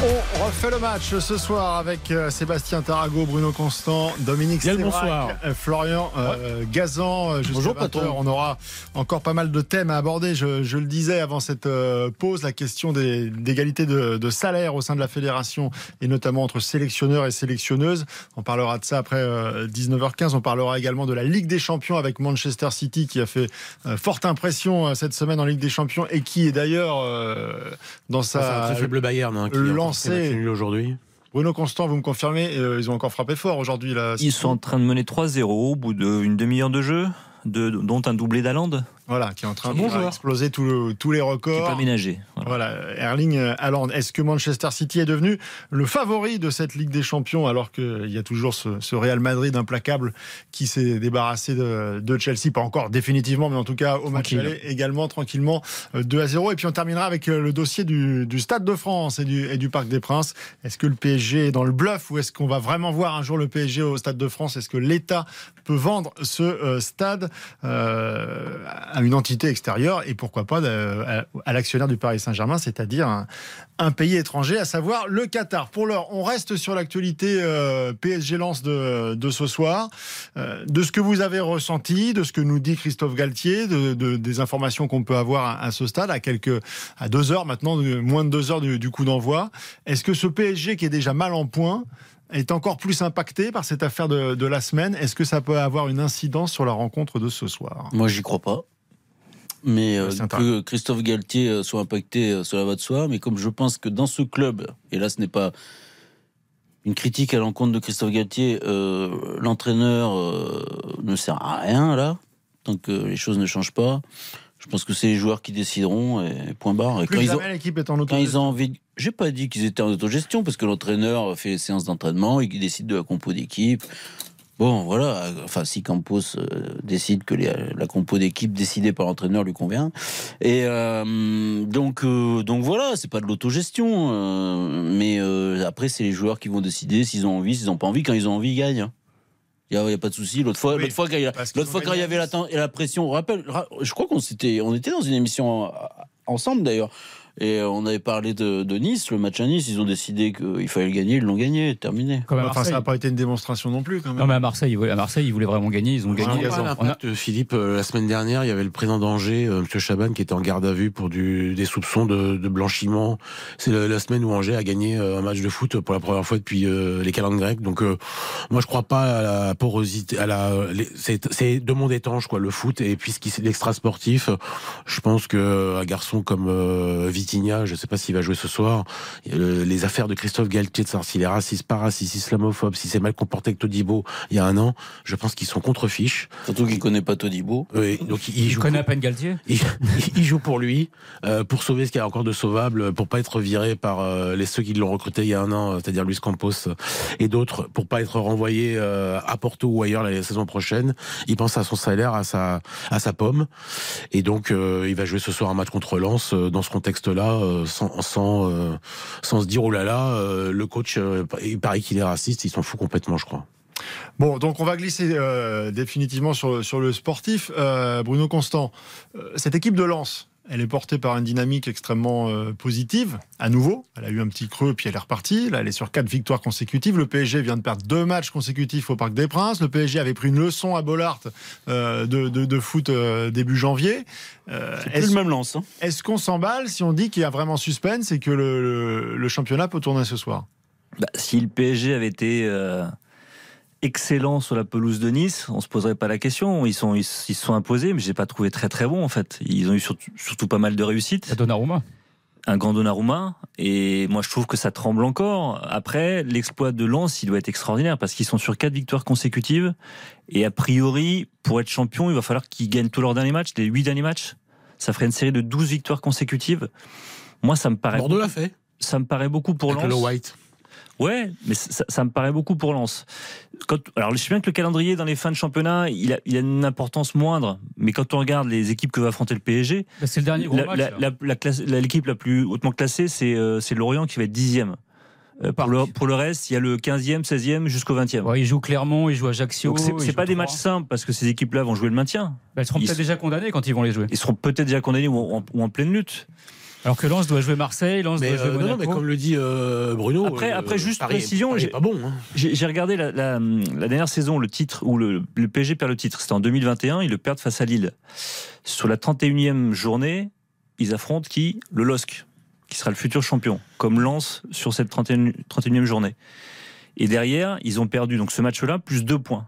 On refait le match ce soir avec euh, Sébastien Tarago, Bruno Constant, Dominique le Sévrac, bonsoir. euh, Florian euh, Gazan. Bonjour, 20 patron. On aura encore pas mal de thèmes à aborder. Je, je le disais avant cette euh, pause, la question des- d'égalité de, de salaire au sein de la fédération et notamment entre sélectionneurs et sélectionneuses. On parlera de ça après euh, 19h15. On parlera également de la Ligue des Champions avec Manchester City qui a fait forte impression cette semaine en Ligue des Champions et qui est d'ailleurs dans c'est sa très faible Bayern hein, qui lancé- aujourd'hui. Bruno Constant, vous me confirmez, euh, ils ont encore frappé fort aujourd'hui là. Ils sont en train de mener 3-0 au bout d'une demi-heure de jeu, de, dont un doublé d'Alande. Voilà, qui est en train Bon de joueur. exploser tout le- tous les Qui records. peut ménager. Voilà. Voilà, Erling Haaland. Est-ce que Manchester City est devenu le favori de cette Ligue des Champions alors qu'il y a toujours ce, ce Real Madrid implacable qui s'est débarrassé de, de Chelsea, pas encore définitivement, mais en tout cas au match aller également tranquillement euh, 2 à 0. Et puis on terminera avec euh, le dossier du, du Stade de France et du, et du Parc des Princes. Est-ce que le PSG est dans le bluff ou est-ce qu'on va vraiment voir un jour le PSG au Stade de France? Est-ce que l'État peut vendre ce euh, stade? Euh, à une entité extérieure et pourquoi pas euh, à, l'actionnaire du Paris Saint-Germain, c'est-à-dire un, pays étranger, à savoir le Qatar. Pour l'heure, on reste sur l'actualité euh, PSG Lance de, ce soir, Euh, de ce que vous avez ressenti, de ce que nous dit Christophe Galtier, de, de- des informations qu'on peut avoir à, ce stade, à quelques à deux heures maintenant, moins de deux heures du, du coup d'envoi. Est-ce que ce PSG qui est déjà mal en point est encore plus impacté par cette affaire de, de la semaine? Est-ce que ça peut avoir une incidence sur la rencontre de ce soir? Moi, j'y crois pas. Mais euh, que Christophe Galtier euh, soit impacté, euh, cela va de soi. Mais comme je pense que dans ce club, et là, ce n'est pas une critique à l'encontre de Christophe Galtier, euh, l'entraîneur euh, ne sert à rien là, tant que les choses ne changent pas. Je pense que c'est les joueurs qui décideront et point barre. Et Plus quand ils ont, l'équipe est en quand autogestion. ils ont envie, j'ai pas dit qu'ils étaient en autogestion parce que l'entraîneur fait les séances d'entraînement et qu'il décide de la compo d'équipe. Bon, voilà. Enfin, si Campos euh, décide que les- la compo d'équipe décidée par l'entraîneur lui convient. Et euh, donc, euh, donc voilà, c'est pas de l'autogestion. euh, mais après, c'est les joueurs qui vont décider s'ils ont envie, s'ils n'ont pas envie. Quand ils ont envie, ils gagnent. Il n'y a, pas de souci. L'autre fois, Oui, l'autre fois, quand il y fois, quand il avait la, pression, on rappelle, ra- je crois qu'on s'était, on était dans une émission ensemble d'ailleurs. Et euh, on avait parlé de, de Nice, le match à Nice. Ils ont décidé qu'il fallait le gagner, ils l'ont gagné, terminé. Comme à Enfin, Marseille. ça n'a pas été une démonstration non plus, quand même. Non, mais à Marseille, ils voulaient- à Marseille, ils voulaient vraiment gagner. Ils ont gagné. On a- Philippe, euh, la semaine dernière, il y avait le président d'Angers, euh, M. Chaban, qui était en garde à vue pour du, des soupçons de, de blanchiment. C'est la, la semaine où Angers a gagné un match de foot pour la première fois depuis euh, les calendes grecques. Donc, euh, moi, je crois pas à la porosité, à la. les- C'est c'est deux mondes étanches, quoi, le foot et puis ce qui c'est l'extra sportif. Je pense que un garçon comme euh, Vitinha, je sais pas s'il va jouer ce soir. euh, les affaires de Christophe Galtier, de savoir s'il est raciste, pas raciste, islamophobe, si c'est mal comporté avec Todibo il y a un an, je pense qu'ils sont contre-fiches. Surtout qu'il connaît pas Todibo. Oui, donc il, il Il joue. connaît à peine Galtier. Il, (laughs) il joue pour lui, euh, pour sauver ce qu'il y a encore de sauvable, pour pas être viré par euh, les ceux qui l'ont recruté il y a un an, c'est-à-dire Luis Campos et d'autres, pour pas être renvoyé euh, à Porto ou ailleurs la saison prochaine. Il pense à son salaire, à sa à sa pomme, et donc euh, il va jouer ce soir un match contre Lens euh, dans ce contexte-là, euh, sans sans euh, sans se dire oh là là, euh, le coach, il paraît qu'il est raciste, il s'en fout complètement, je crois. Bon, donc on va glisser définitivement sur, sur le sportif. Bruno Constant, cette équipe de Lens, elle est portée par une dynamique extrêmement euh, positive, à nouveau. Elle a eu un petit creux, puis elle est repartie. Là, elle est sur quatre victoires consécutives. Le PSG vient de perdre deux matchs consécutifs au Parc des Princes. Le PSG avait pris une leçon à Bollard euh, de, de- de foot euh, début janvier. Euh, C'est plus Est-ce le même lance. Hein. est-ce qu'on s'emballe si on dit qu'il y a vraiment suspense et que le, le- le championnat peut tourner ce soir? Bah, si le PSG avait été euh, excellent sur la pelouse de Nice, on se poserait pas la question. Ils sont ils, ils se sont imposés, mais j'ai pas trouvé très très bon en fait. Ils ont eu surtout, surtout pas mal de réussite. À Donnarumma. un grand Donnarumma et moi je trouve que ça tremble encore. Après l'exploit de Lens, il doit être extraordinaire parce qu'ils sont sur quatre victoires consécutives et a priori pour être champion, il va falloir qu'ils gagnent tous leurs derniers matchs, les huit derniers matchs. Ça ferait une série de 12 victoires consécutives. Moi ça me paraît Bordeaux l'a fait. ça me paraît beaucoup pour Avec le Lens. White. Ouais, mais ça, ça me paraît beaucoup pour Lens. Quand, alors, je sais bien que le calendrier dans les fins de championnat, il a, il a une importance moindre. Mais quand on regarde les équipes que va affronter le PSG, Bah, c'est le dernier gros la- l'équipe la plus hautement classée, c'est euh, Lorient qui va être dixième. Euh, pour, le, pour le reste, il y a le 15e, 16e jusqu'au 20e. Ouais, il joue Clermont, il joue Ajaccio. Donc c'est pas des matchs simples parce que ces équipes-là vont jouer le maintien. Bah, elles seront Ils peut-être déjà condamnées quand ils vont les jouer. Ils seront peut-être déjà condamnés ou en, ou en pleine lutte. Alors que Lens doit jouer Marseille, Lens Mais, doit jouer euh, non, Monaco. mais comme le dit euh, Bruno. Après- euh, après, juste Paris- précision, j'ai- pas bon. Hein. J'ai j'ai regardé la, la- la dernière saison, le titre où le, le PSG perd le titre. C'était en 2021, ils le perdent face à Lille. Sur la 31e journée, ils affrontent qui? Le LOSC, qui sera le futur champion, comme Lens sur cette 31, 31e journée. Et derrière, ils ont perdu donc ce match-là plus deux points.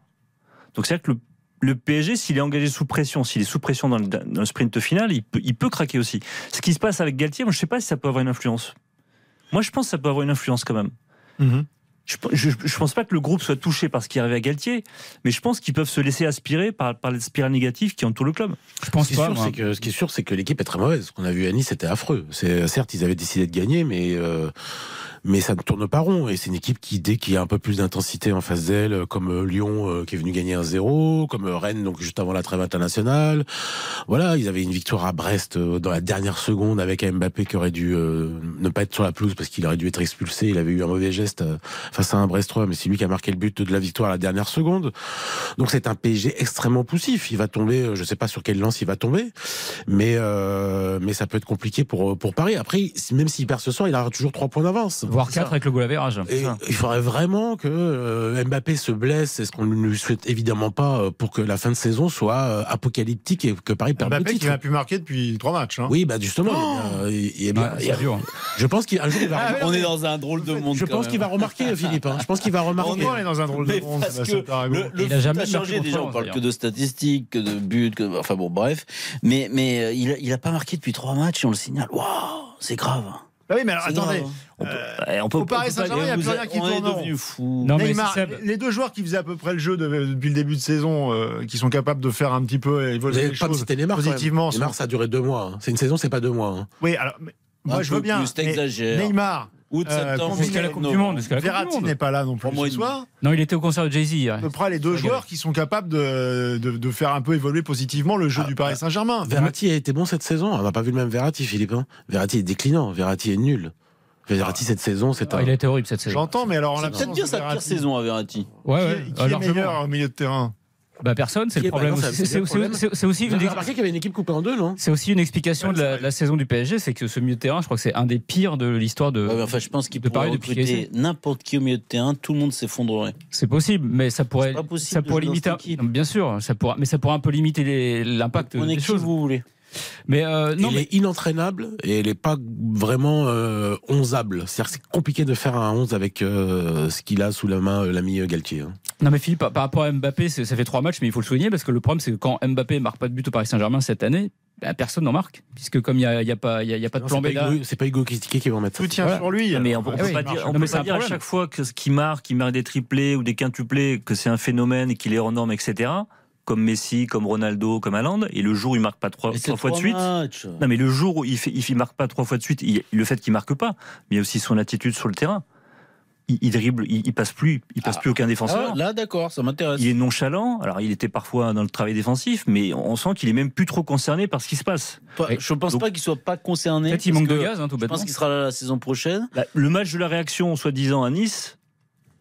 Donc c'est-à-dire que le, le PSG, s'il est engagé sous pression, s'il est sous pression dans le, dans le sprint final, il peut, il peut craquer aussi. Ce qui se passe avec Galtier, moi je sais pas si ça peut avoir une influence. Moi je pense que ça peut avoir une influence quand même. Mhm. Je, je, je pense pas que le groupe soit touché par ce qui est arrivé à Galtier, mais je pense qu'ils peuvent se laisser aspirer par, par les spirales négatives qui entourent le club. Je pense Ce qui, est pas. sûr, moi. c'est que, ce qui est sûr, c'est que l'équipe est très mauvaise. Ce qu'on a vu à Nice, c'était affreux. Certes, ils avaient décidé de gagner, mais euh, mais ça ne tourne pas rond. Et c'est une équipe qui, dès qu'il y a un peu plus d'intensité en face d'elle, euh, comme euh, Lyon euh, qui est venu gagner un 0 comme Rennes donc juste avant la trêve internationale. Voilà, ils avaient une victoire à Brest dans la dernière seconde avec Mbappé qui aurait dû ne pas être sur la pelouse parce qu'il aurait dû être expulsé. Il avait eu un mauvais geste face à un Brestois, mais c'est lui qui a marqué le but de la victoire à la dernière seconde. Donc c'est un PSG extrêmement poussif. Il va tomber, je sais pas sur quelle lance il va tomber, mais euh, mais ça peut être compliqué pour pour Paris. Après, même s'il perd ce soir, il aura toujours trois points d'avance. Voire C'est ça. 4 avec le goal average. Et il faudrait vraiment que euh, Mbappé se blesse, c'est ce qu'on ne lui souhaite évidemment pas, euh, pour que la fin de saison soit euh, apocalyptique et que Paris perde le Mbappé qui titre? n'a plus marqué depuis trois matchs. hein. Oui, bah justement, il, il- il est bien- Ouais, il- dur. je pense qu'un jour il va. Ah, On est dans un drôle de monde. je pense qu'il va remarquer, (laughs) Philippe. hein. Je pense qu'il va remarquer. On est dans un drôle de Mais monde parce que le, le Il a foot jamais a changé déjà. On parle que de statistiques, que de buts, que enfin bon bref. Mais mais il a, il a pas marqué depuis trois matchs et on le signale. Waouh, c'est grave. Ah oui, mais alors attendez. grave. On peut, Euh, on peut- au Paris on peut pas- Saint-Germain, il n'y a Vous plus rien qui on est tourne. devenu fou. Non, mais Neymar, les deux joueurs qui faisaient à peu près le jeu de- depuis le début de saison, euh, qui sont capables de faire un petit peu Vous évoluer n'avez les pas choses cité Neymar. positivement. Neymar, ça a duré deux mois. hein. C'est une saison, c'est pas deux mois. hein. Oui, alors mais- moi Un je veux bien. mais. Neymar, Août, Euh, septembre, jusqu'à la Coupe du Monde, Verratti n'est pas là non plus ce soir. Non, il était au concert de Jay-Z hier. À peu près les deux joueurs qui sont capables de, de, de faire un peu évoluer positivement le jeu Ah, du Paris Saint-Germain. Verratti a été bon cette saison. On n'a pas vu le même Verratti, Philippe. hein. Verratti est déclinant. Verratti est nul. Verratti cette saison, c'est Ah, un. il a été horrible cette saison. J'entends, mais alors C'est l'absence peut-être bien sa pire saison à Verratti. Ouais, Qui, ouais. est- qui est meilleur au milieu de terrain? Bah personne, c'est le bah problème. c'est aussi Vous une remarqué qu'il y avait une équipe coupée en deux, non? C'est aussi une explication Ouais, de, la, saison du PSG, c'est que ce milieu de terrain, je crois que c'est un des pires de l'histoire de. Enfin, je pense qu'il de pourrait recruter n'importe qui au milieu de terrain, tout le monde s'effondrerait. C'est possible, mais ça pourrait, C'est pas possible ça de pourrait limiter. Bien sûr, ça pourra, mais ça pourrait un peu limiter l'impact On est des qui choses. vous voulez? Mais euh, non, il mais est inentraînable et il n'est pas vraiment euh, onzable. C'est-à-dire que c'est compliqué de faire un 11 avec euh, ce qu'il a sous la main, euh, l'ami euh, Galtier. hein. Non mais Philippe, par, rapport à Mbappé, ça fait trois matchs, mais il faut le souligner parce que le problème c'est que quand Mbappé marque pas de but au Paris Saint-Germain cette année, ben, personne n'en marque, puisque comme il n'y a, y a pas, il y a, il y a pas de Non, plan C'est B pas, là. Hugo- c'est pas Hugo Kitike qui va en mettre. Tout tient Voilà. sur lui. Mais on peut, on Ah peut oui, pas dire, marche. on Non, peut mais c'est pas un dire à chaque fois que ce qui marque, qu'il marque des triplés ou des quintuplés, que c'est un phénomène et qu'il est hors norme, etc. Comme Messi, comme Ronaldo, comme Haaland. Et le jour où il marque pas trois, fois de suite. matchs. Non, mais le jour où il fait, il, marque pas trois fois de suite, il- le fait qu'il marque pas, mais il y a aussi son attitude sur le terrain. Il, il dribble, il, il passe plus, il passe Ah. plus aucun défenseur. Ah, là, d'accord, ça m'intéresse. Il est nonchalant. Alors, il était parfois dans le travail défensif, mais on sent qu'il est même plus trop concerné par ce qui se passe. Pas- je pense Donc- pas qu'il soit pas concerné. Peut-être il parce manque de gaz, hein, tout Je bêtement. pense qu'il sera là la saison prochaine. Là, le match de la réaction, soi-disant à Nice,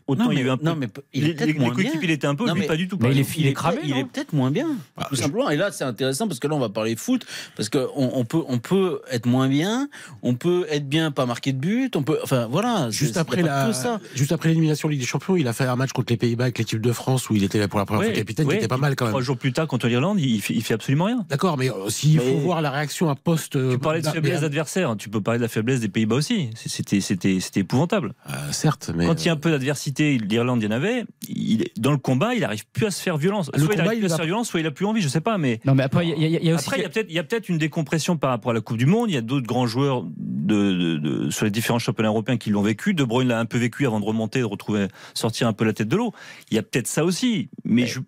autant Non, il y a mais, eu un peu. non, mais il est les, peut-être les moins bien. coéquipiers, il était un peu, Non, mais- pas du tout. mais il est- il est cramé, Il non est peut-être moins bien, Ah, tout je- simplement. Et là, c'est intéressant parce que là, on va parler foot, parce qu'on on peut, on peut être moins bien, on peut être bien, pas marquer de but, on peut, enfin voilà. Juste après, la, ça. juste après l'élimination Ligue des Champions, il a fait un match contre les Pays-Bas avec l'équipe de France où il était là pour la première Ouais, fois capitaine, ouais, qui était pas mal quand Trois même. jours plus tard, contre l'Irlande, il, fait, il fait absolument rien. D'accord, mais euh, s'il Mais- faut voir la réaction à poste. Tu parlais de faiblesse d'adversaire, tu peux parler de la faiblesse des Pays-Bas aussi. C'était, c'était, c'était épouvantable. Euh, certes, mais. Quand il y a un peu d'adversité, l'Irlande, il y en avait. Il, dans le combat, il n'arrive plus à se faire violence. Le Soit il combat, arrive il plus à se faire violence, soit il a plus envie, je sais pas. Mais Non mais après, il y, a- y y aussi. après, il y a peut-être, il y a peut-être une décompression par rapport à la Coupe du Monde. Il y a d'autres grands joueurs de, de- de- sur les différents championnats européens qui l'ont vécu. De Bruyne l'a un peu vécu avant de remonter, de retrouver, sortir un peu la tête de l'eau. Il y a peut-être ça aussi. Mais je,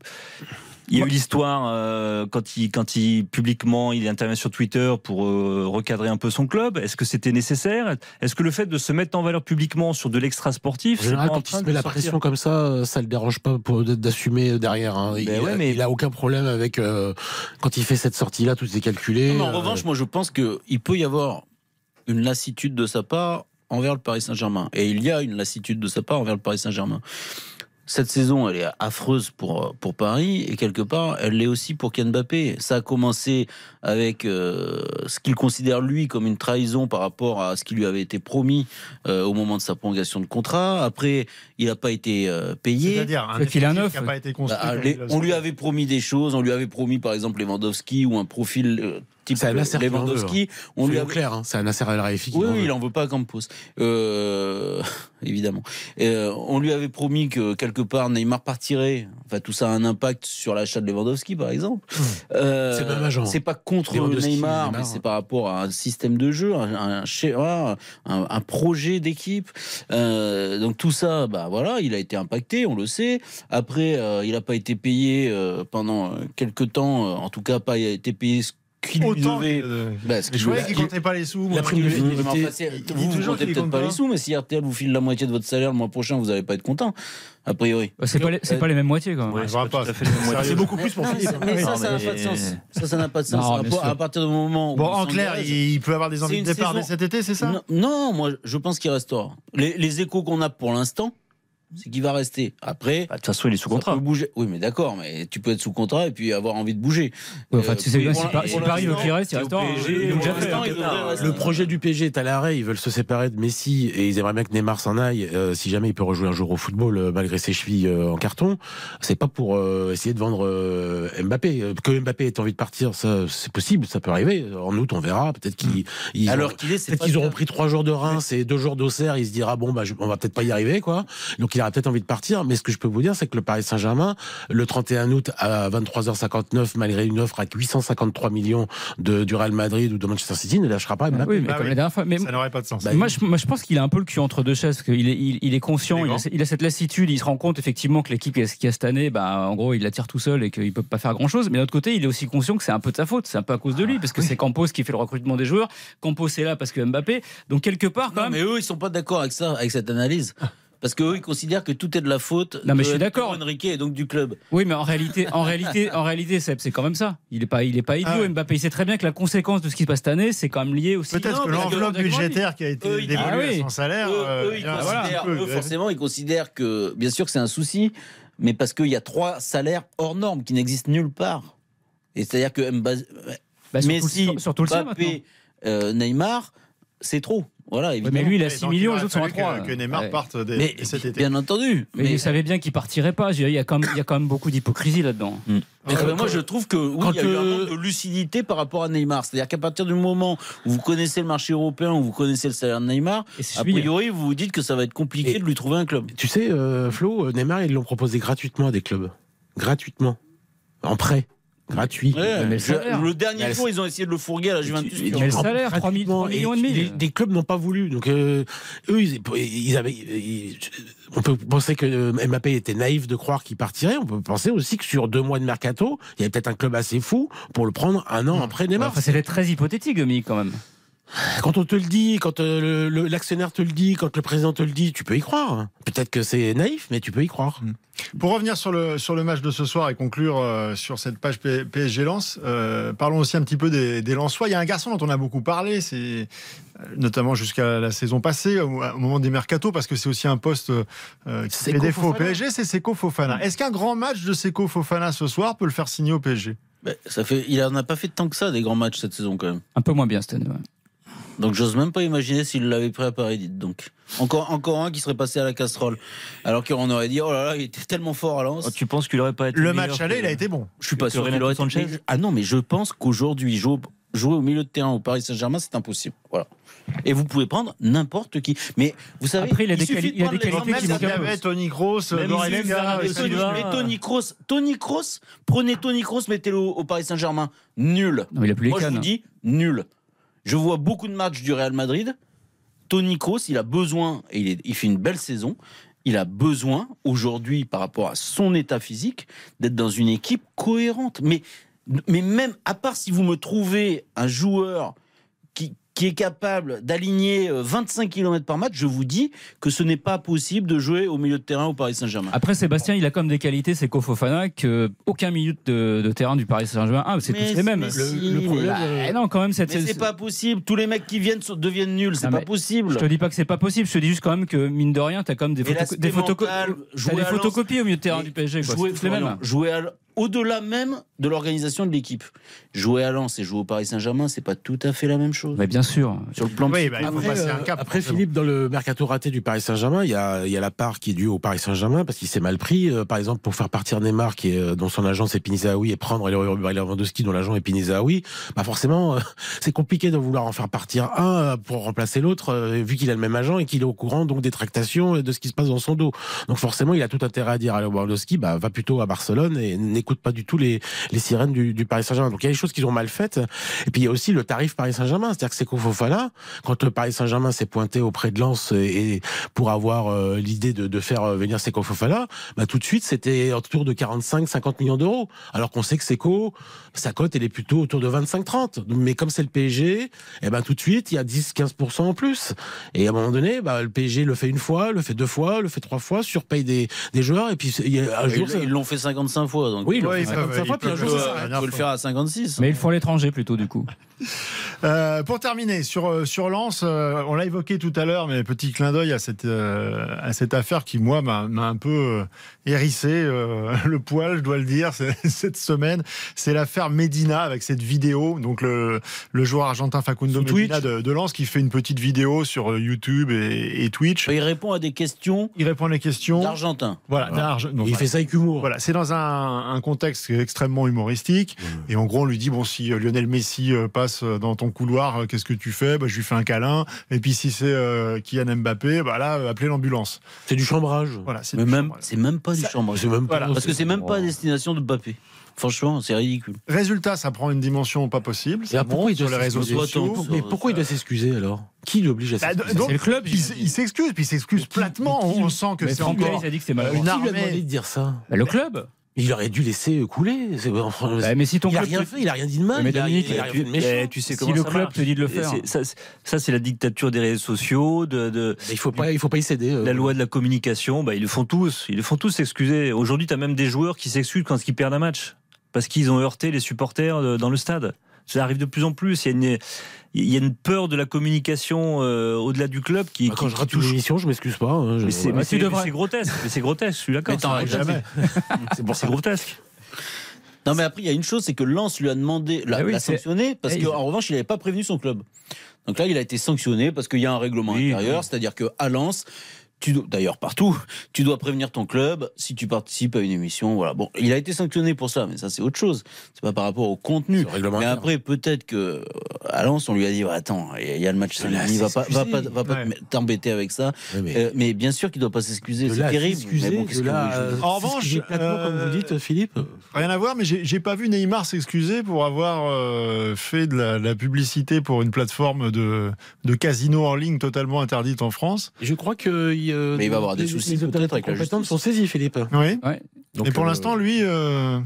il y a eu l'histoire euh, quand il, quand il publiquement il intervient sur Twitter pour euh, recadrer un peu son club. Est-ce que c'était nécessaire? Est-ce que le fait de se mettre en valeur publiquement sur de l'extra sportif, En général, quand il se met la sortir pression comme ça, euh, ça le dérange pas d'assumer derrière. hein. Il, Ben ouais, a- mais- il a aucun problème avec euh, quand il fait cette sortie-là, tout est calculé. Non, mais en euh, revanche, moi, je pense qu'il peut y avoir une lassitude de sa part envers le Paris Saint-Germain. Et il y a une lassitude de sa part envers le Paris Saint-Germain. Cette saison, elle est affreuse pour, pour Paris et quelque part, elle l'est aussi pour Ken Mbappé. Ça a commencé avec euh, ce qu'il considère lui comme une trahison par rapport à ce qui lui avait été promis euh, au moment de sa prolongation de contrat. Après, il n'a pas été euh, payé. C'est-à-dire un qu'il a neuf, qui pas été construit. Bah, les- on lui avait promis des choses, on lui avait promis par exemple Lewandowski ou un profil euh, type C'est un Nasser Lewandowski. On On lui a clair, hein, c'est un Nasser Raifi Oui, oui, il en veut pas à Campos, euh, (laughs) évidemment. Euh, on lui avait promis que quelque part Neymar partirait. Enfin, tout ça a un impact sur l'achat de Lewandowski, par exemple. Euh, Mmh. C'est pas contre Neymar, Neymar. mais c'est par rapport à un système de jeu, un, un schéma, un, un projet d'équipe. Euh, donc tout ça, bah voilà, il a été impacté, on le sait. Après, euh, il n'a pas été payé euh, pendant euh, quelques temps, euh, en tout cas pas été payé ce qu'il lui Autant devait. que- Bah, ce Je qu'il croyais lui- qu'il comptait pas les sous. La prime de fidélité. vous, vous comptez peut-être pas les sous, mais si RTL vous file la moitié de votre salaire le mois prochain, vous n'allez pas être content, a priori. Bah, C'est pas, les- c'est pas les mêmes moitiés quand même. Ouais, je c'est beaucoup plus pour Philippe. mais ça, ça n'a mais- pas de sens. Ça, ça n'a pas de sens. Non, à, partir du moment où. Bon, en clair, il peut avoir des C'est envies de une départ dès cet été, c'est ça? Non, moi, je pense qu'il restera. Les échos qu'on a pour l'instant, c'est qu'il va rester. Après. Bah, De toute façon, il est sous contrat. bouger. Oui, mais d'accord, mais tu peux être sous contrat et puis avoir envie de bouger. Ouais, enfin, Euh, tu sais bien, pour si, Paris veut qu'il reste, il Ils l'instant, hein. Le projet du PSG est à l'arrêt. Ils veulent se séparer de Messi et ils aimeraient bien que Neymar s'en aille. euh, si jamais il peut rejouer un jour au football euh, malgré ses chevilles euh, en carton, c'est pas pour euh, essayer de vendre euh, Mbappé. Euh, Que Mbappé ait envie de partir, ça c'est possible, ça peut arriver. En août, on verra. Peut-être qu'ils ils Alors pas qu'ils le auront pris trois jours de Reims et deux jours d'Auxerre. Il se dira bon bah je- on va peut-être pas y arriver quoi. Donc il aura peut-être envie de partir. Mais ce que je peux vous dire, c'est que le Paris Saint-Germain, le 31 août à 23h59, malgré une offre à 853 millions de, du Real Madrid ou de Manchester City, ne lâchera pas Mbappé. Oui, mais Bah comme oui. la dernière fois. Mais Ça n'aurait pas de sens. Bah, moi, je, moi, je pense qu'il a un peu le cul entre deux chaises, parce qu'il est, il, il est conscient, Il est il a, grand. il a cette lassitude, il se rend compte effectivement que l'équipe qui a cette année, bah, en gros, il la tire tout seul et qu'il peut pas faire grand chose. Mais d'un autre côté, il est aussi conscient que c'est un peu de sa faute, c'est un peu à cause de lui, parce que c'est Campos qui fait le recrutement des joueurs. Campos est là parce que Mbappé. Donc quelque part, quand Non, même. mais eux, ils sont pas d'accord avec ça, avec cette analyse. Parce qu'eux, ils considèrent que tout est de la faute Non, mais je de suis d'accord. Enrique et donc du club. Oui, mais en réalité, en réalité, en réalité, Seb, c'est quand même ça. Il est pas, il est pas idiot. Ah ouais. Mbappé, il sait très bien que la conséquence de ce qui se passe cette année, c'est quand même lié aussi. Peut-être que l'enveloppe budgétaire qui a été Eux, dévolue Ah oui. à son salaire. eux, euh, eux, ils ah, considèrent, un peu, eux, ouais. forcément, ils considèrent que, bien sûr, que c'est un souci, mais parce qu'il y a trois salaires hors normes qui n'existent nulle part. Et c'est-à-dire que Mbappé, Bah, Messi, le maintenant. Mbappé, euh, Neymar, c'est trop. Voilà, évidemment. mais lui, il a Et 6 donc, millions, il les autres sont à fallu 3. que, que Neymar Ouais. parte dès, Mais dès cet été. bien entendu. Mais, il savait bien qu'il partirait pas. Il y a quand même, il y a quand même beaucoup d'hypocrisie là-dedans. Mais Ah, moi, je trouve que oui, quand, il y a eu un euh, manque de lucidité par rapport à Neymar. C'est-à-dire qu'à partir du moment où vous connaissez le marché européen, où vous connaissez le salaire de Neymar, a priori, vous vous dites que ça va être compliqué Et- de lui trouver un club. Tu sais, euh, Flo, Neymar, ils l'ont proposé gratuitement à des clubs. Gratuitement. En prêt. Gratuit. Ouais, mais le je- salaire. le dernier jour, ils ont essayé de le fourguer à la Juventus. Et tu- Mais le salaire, 3 gratuitement, millions et demi. Des, des clubs n'ont pas voulu. Donc, euh, eux, ils, ils avaient. ils- on peut penser que Mbappé était naïf de croire qu'il partirait. On peut penser aussi que sur deux mois de mercato, il y avait peut-être un club assez fou pour le prendre un an après Neymar. Enfin, c'est très hypothétique, Dominique, quand même. Quand on te le dit, quand euh, l'actionnaire te le dit, quand le président te le dit, tu peux y croire. Peut-être que c'est naïf, mais tu peux y croire. Pour revenir sur le, sur le match de ce soir et conclure euh, sur cette page P- PSG Lens, euh, parlons aussi un petit peu des, des Lensois. Il y a un garçon dont on a beaucoup parlé, c'est notamment jusqu'à la saison passée, au, au moment des mercato, parce que c'est aussi un poste euh, qui fait défaut au Fofana. PSG, c'est Seko Fofana. Est-ce qu'un grand match de Seko Fofana ce soir peut le faire signer au PSG Ben, ça fait, il en a pas fait tant que ça des grands matchs cette saison quand même. Un peu moins bien cette année. ouais. Donc j'ose même pas imaginer s'il l'avait pris à Paris. dites Donc encore, encore un qui serait passé à la casserole. Alors qu'on aurait dit oh là là, il était tellement fort à Lens. Oh, Tu penses qu'il aurait pas été Le match aller, que- il a été bon. Je suis pas que sûr qu'il aurait été- Ah non, mais je pense qu'aujourd'hui, jouer, jouer au milieu de terrain au Paris Saint-Germain, c'est impossible. Voilà. Et vous pouvez prendre n'importe qui. Mais vous savez, Après, il a des de il a prendre des qualités qui Il peu. avait Tony Kroos, Tony Kroos, Tony Kroos, prenez Tony Kroos, mettez-le au, au Paris Saint-Germain. Nul. Non, il a plus les Moi, je cannes. vous dis nul. Je vois beaucoup de matchs du Real Madrid. Tony Kroos, il a besoin, et il, il fait une belle saison, il a besoin aujourd'hui, par rapport à son état physique, d'être dans une équipe cohérente. Mais, mais même, à part si vous me trouvez un joueur qui, est capable d'aligner euh, 25 km par match, je vous dis que ce n'est pas possible de jouer au milieu de terrain au Paris Saint-Germain. Après, Sébastien, il a comme des qualités, c'est Fofana, que aucun milieu de, de terrain du Paris Saint-Germain. Ah, c'est tous les mêmes. Le- si, le problème, mais- bah, non, quand même, cette Mais c'est pas possible. Tous les mecs qui viennent sont- deviennent nuls. C'est pas possible. Je te dis pas que c'est pas possible. Je te dis juste quand même que mine de rien, t'as quand même des, photo- des, photoco- photocopies au milieu de terrain du PSG. Quoi. jouer, les mêmes. Jouer à au-delà même de l'organisation de l'équipe. Jouer à Lens et jouer au Paris Saint-Germain, c'est pas tout à fait la même chose. Mais bien sûr. Sur le plan Oui, bah, il faut Après, passer un euh, cap. après. Philippe, dans le mercato raté du Paris Saint-Germain, il y a, il y a la part qui est due au Paris Saint-Germain parce qu'il s'est mal pris. Euh, par exemple, pour faire partir Neymar, qui est, euh, dont son agent c'est Pinizaoui, et prendre Lewandowski, dont l'agent est Pinizaoui, bah forcément, euh, (laughs) c'est compliqué de vouloir en faire partir un euh, pour remplacer l'autre, euh, vu qu'il a le même agent et qu'il est au courant donc des tractations et de ce qui se passe dans son dos. Donc forcément, il a tout intérêt à dire à Lewandowski, bah va plutôt à Barcelone et n'écoute pas du tout les, les sirènes du, du Paris Saint-Germain. Donc il y a des choses qu'ils ont mal faites. Et puis il y a aussi le tarif Paris Saint-Germain, c'est-à-dire que Seko Fofana, quand le Paris Saint-Germain s'est pointé auprès de Lens et, et pour avoir euh, l'idée de, de faire euh, venir Seko Fofana, bah tout de suite c'était autour de 45-50 millions d'euros. Alors qu'on sait que Seko, sa cote elle est plutôt autour de 25-30. Mais comme c'est le PSG, eh ben tout de suite il y a 10-15% en plus. Et à un moment donné, bah, le PSG le fait une fois, le fait deux fois, le fait trois fois, surpaye des, des joueurs et puis il y a un jour Ils l'ont fait 55 fois. Donc oui, ils l'ont Ouais, fait ils peuvent- 55 fois, ils puis un peuvent jour le- ça la s'arrête. on dernière peut le fois. faire à 56. Mais ils le font à l'étranger plutôt du coup. Euh, pour terminer, sur, euh, sur Lens, euh, on l'a évoqué tout à l'heure, mais petit clin d'œil à cette, euh, à cette affaire qui, moi, m'a un peu hérissé (laughs) le poil, je dois le dire, (laughs) cette semaine. C'est l'affaire Medina avec cette vidéo. Donc, le, le joueur argentin Facundo Sur Medina de, de Lens qui fait une petite vidéo sur YouTube et, et Twitch. Il répond à des questions Il répond à les questions. d'Argentins. Voilà, Il voilà. fait ça avec humour. Voilà, c'est dans un, un contexte extrêmement humoristique. Et en gros, on lui dit bon, si Lionel Messi euh, passe dans ton couloir, euh, qu'est-ce que tu fais? Bah, Je lui fais un câlin. Et puis si c'est euh, Kylian Mbappé, bah là, euh, appelez l'ambulance. C'est du chambrage. Voilà, c'est Mais du même, chambrage. c'est même pas du Ça- chambre. C'est même pas- Voilà. Parce que c'est même pas à destination de Mbappé. Franchement, c'est ridicule. Résultat, ça prend une dimension pas possible. Et pourquoi il monte sur doit les réseaux sociaux. Mais pourquoi il doit s'excuser alors? Qui l'oblige à Bah, s'excuser? donc, C'est le club, il, il s'excuse, puis il s'excuse platement. qui- on sent que Mais c'est Franck encore Hayes a dit que c'était euh, mal. une Qui lui a demandé de dire ça? Bah, le club. Il aurait dû laisser couler. C'est- enfin, Bah, mais si ton il a club rien te- fait, il a rien dit de mal. Mais il a, Dominique, il a rien tu, méchant. eh, tu sais Si comment le ça club marche. te dit de le faire. Ça, c'est- ça, c'est la dictature des réseaux sociaux, de, de- Mais il faut pas, il faut pas y céder. euh. la loi de la communication. Bah, ils le font tous. Ils le font tous s'excuser. Aujourd'hui, tu as même des joueurs qui s'excusent quand ils perdent un match parce qu'ils ont heurté les supporters de- dans le stade. Ça arrive de plus en plus. Il y a une, il y a une peur de la communication euh, au-delà du club qui, Bah, quand qui- je qui rate une touche. émission, je m'excuse pas. hein, je- Mais c'est grotesque. Mais c'est grotesque. Je suis d'accord. Mais t'en C'est- jamais. Jamais. (laughs) C'est c'est grotesque. Non, mais après, il y a une chose, c'est que Lens lui a demandé, l'a, Ah oui, sanctionné, parce Eh, qu'en il- revanche, il n'avait pas prévenu son club. Donc là, il a été sanctionné parce qu'il y a un règlement Oui, intérieur, oui. c'est-à-dire qu'à Lens, tu dois- d'ailleurs partout, tu dois prévenir ton club si tu participes à une émission. Voilà. Bon, il a été sanctionné pour ça, mais ça c'est autre chose. C'est pas par rapport au contenu. Mais après, peut-être que euh, à Lens, on lui a dit, Ouais, attends, il y a le match samedi, va pas, va pas, va pas Ouais. t'embêter avec ça. Mais- Euh, mais bien sûr qu'il doit pas s'excuser. C'est terrible. s'excuser, Mais bon, que là que dise En revanche, euh, comme vous dites, Philippe. Rien à voir, mais j'ai pas vu Neymar s'excuser pour avoir euh, fait de la, la publicité pour une plateforme de, de casino en ligne totalement interdite en France. Je crois que. Euh, Mais il va avoir des les- soucis Les peut-être avec la justice. sont saisies, Philippe. Oui. Ouais. Donc, Et pour euh, l'instant, lui, euh,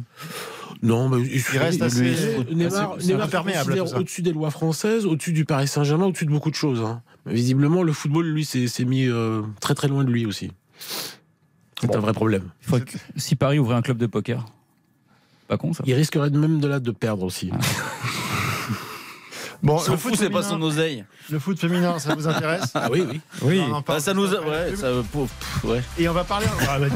Non, mais Il reste assez- lui, assez- Neymar, assez Neymar se imperméable au-dessus des lois françaises, au-dessus du Paris Saint-Germain, au-dessus de beaucoup de choses. hein. Mais Visiblement, le football, lui, s'est mis euh, très très loin de lui aussi. C'est un vrai problème. Il que- si Paris ouvrait un club de poker. Pas con ça. Il risquerait même de là de perdre aussi. Bon, le foot, c'est pas son oseille. le foot féminin, ça vous intéresse (laughs) Ah oui, oui. Oui. On en parle Bah, ça nous, a- ouais, pub. ça, pour- pff, ouais. Et on va parler. Ah, bah,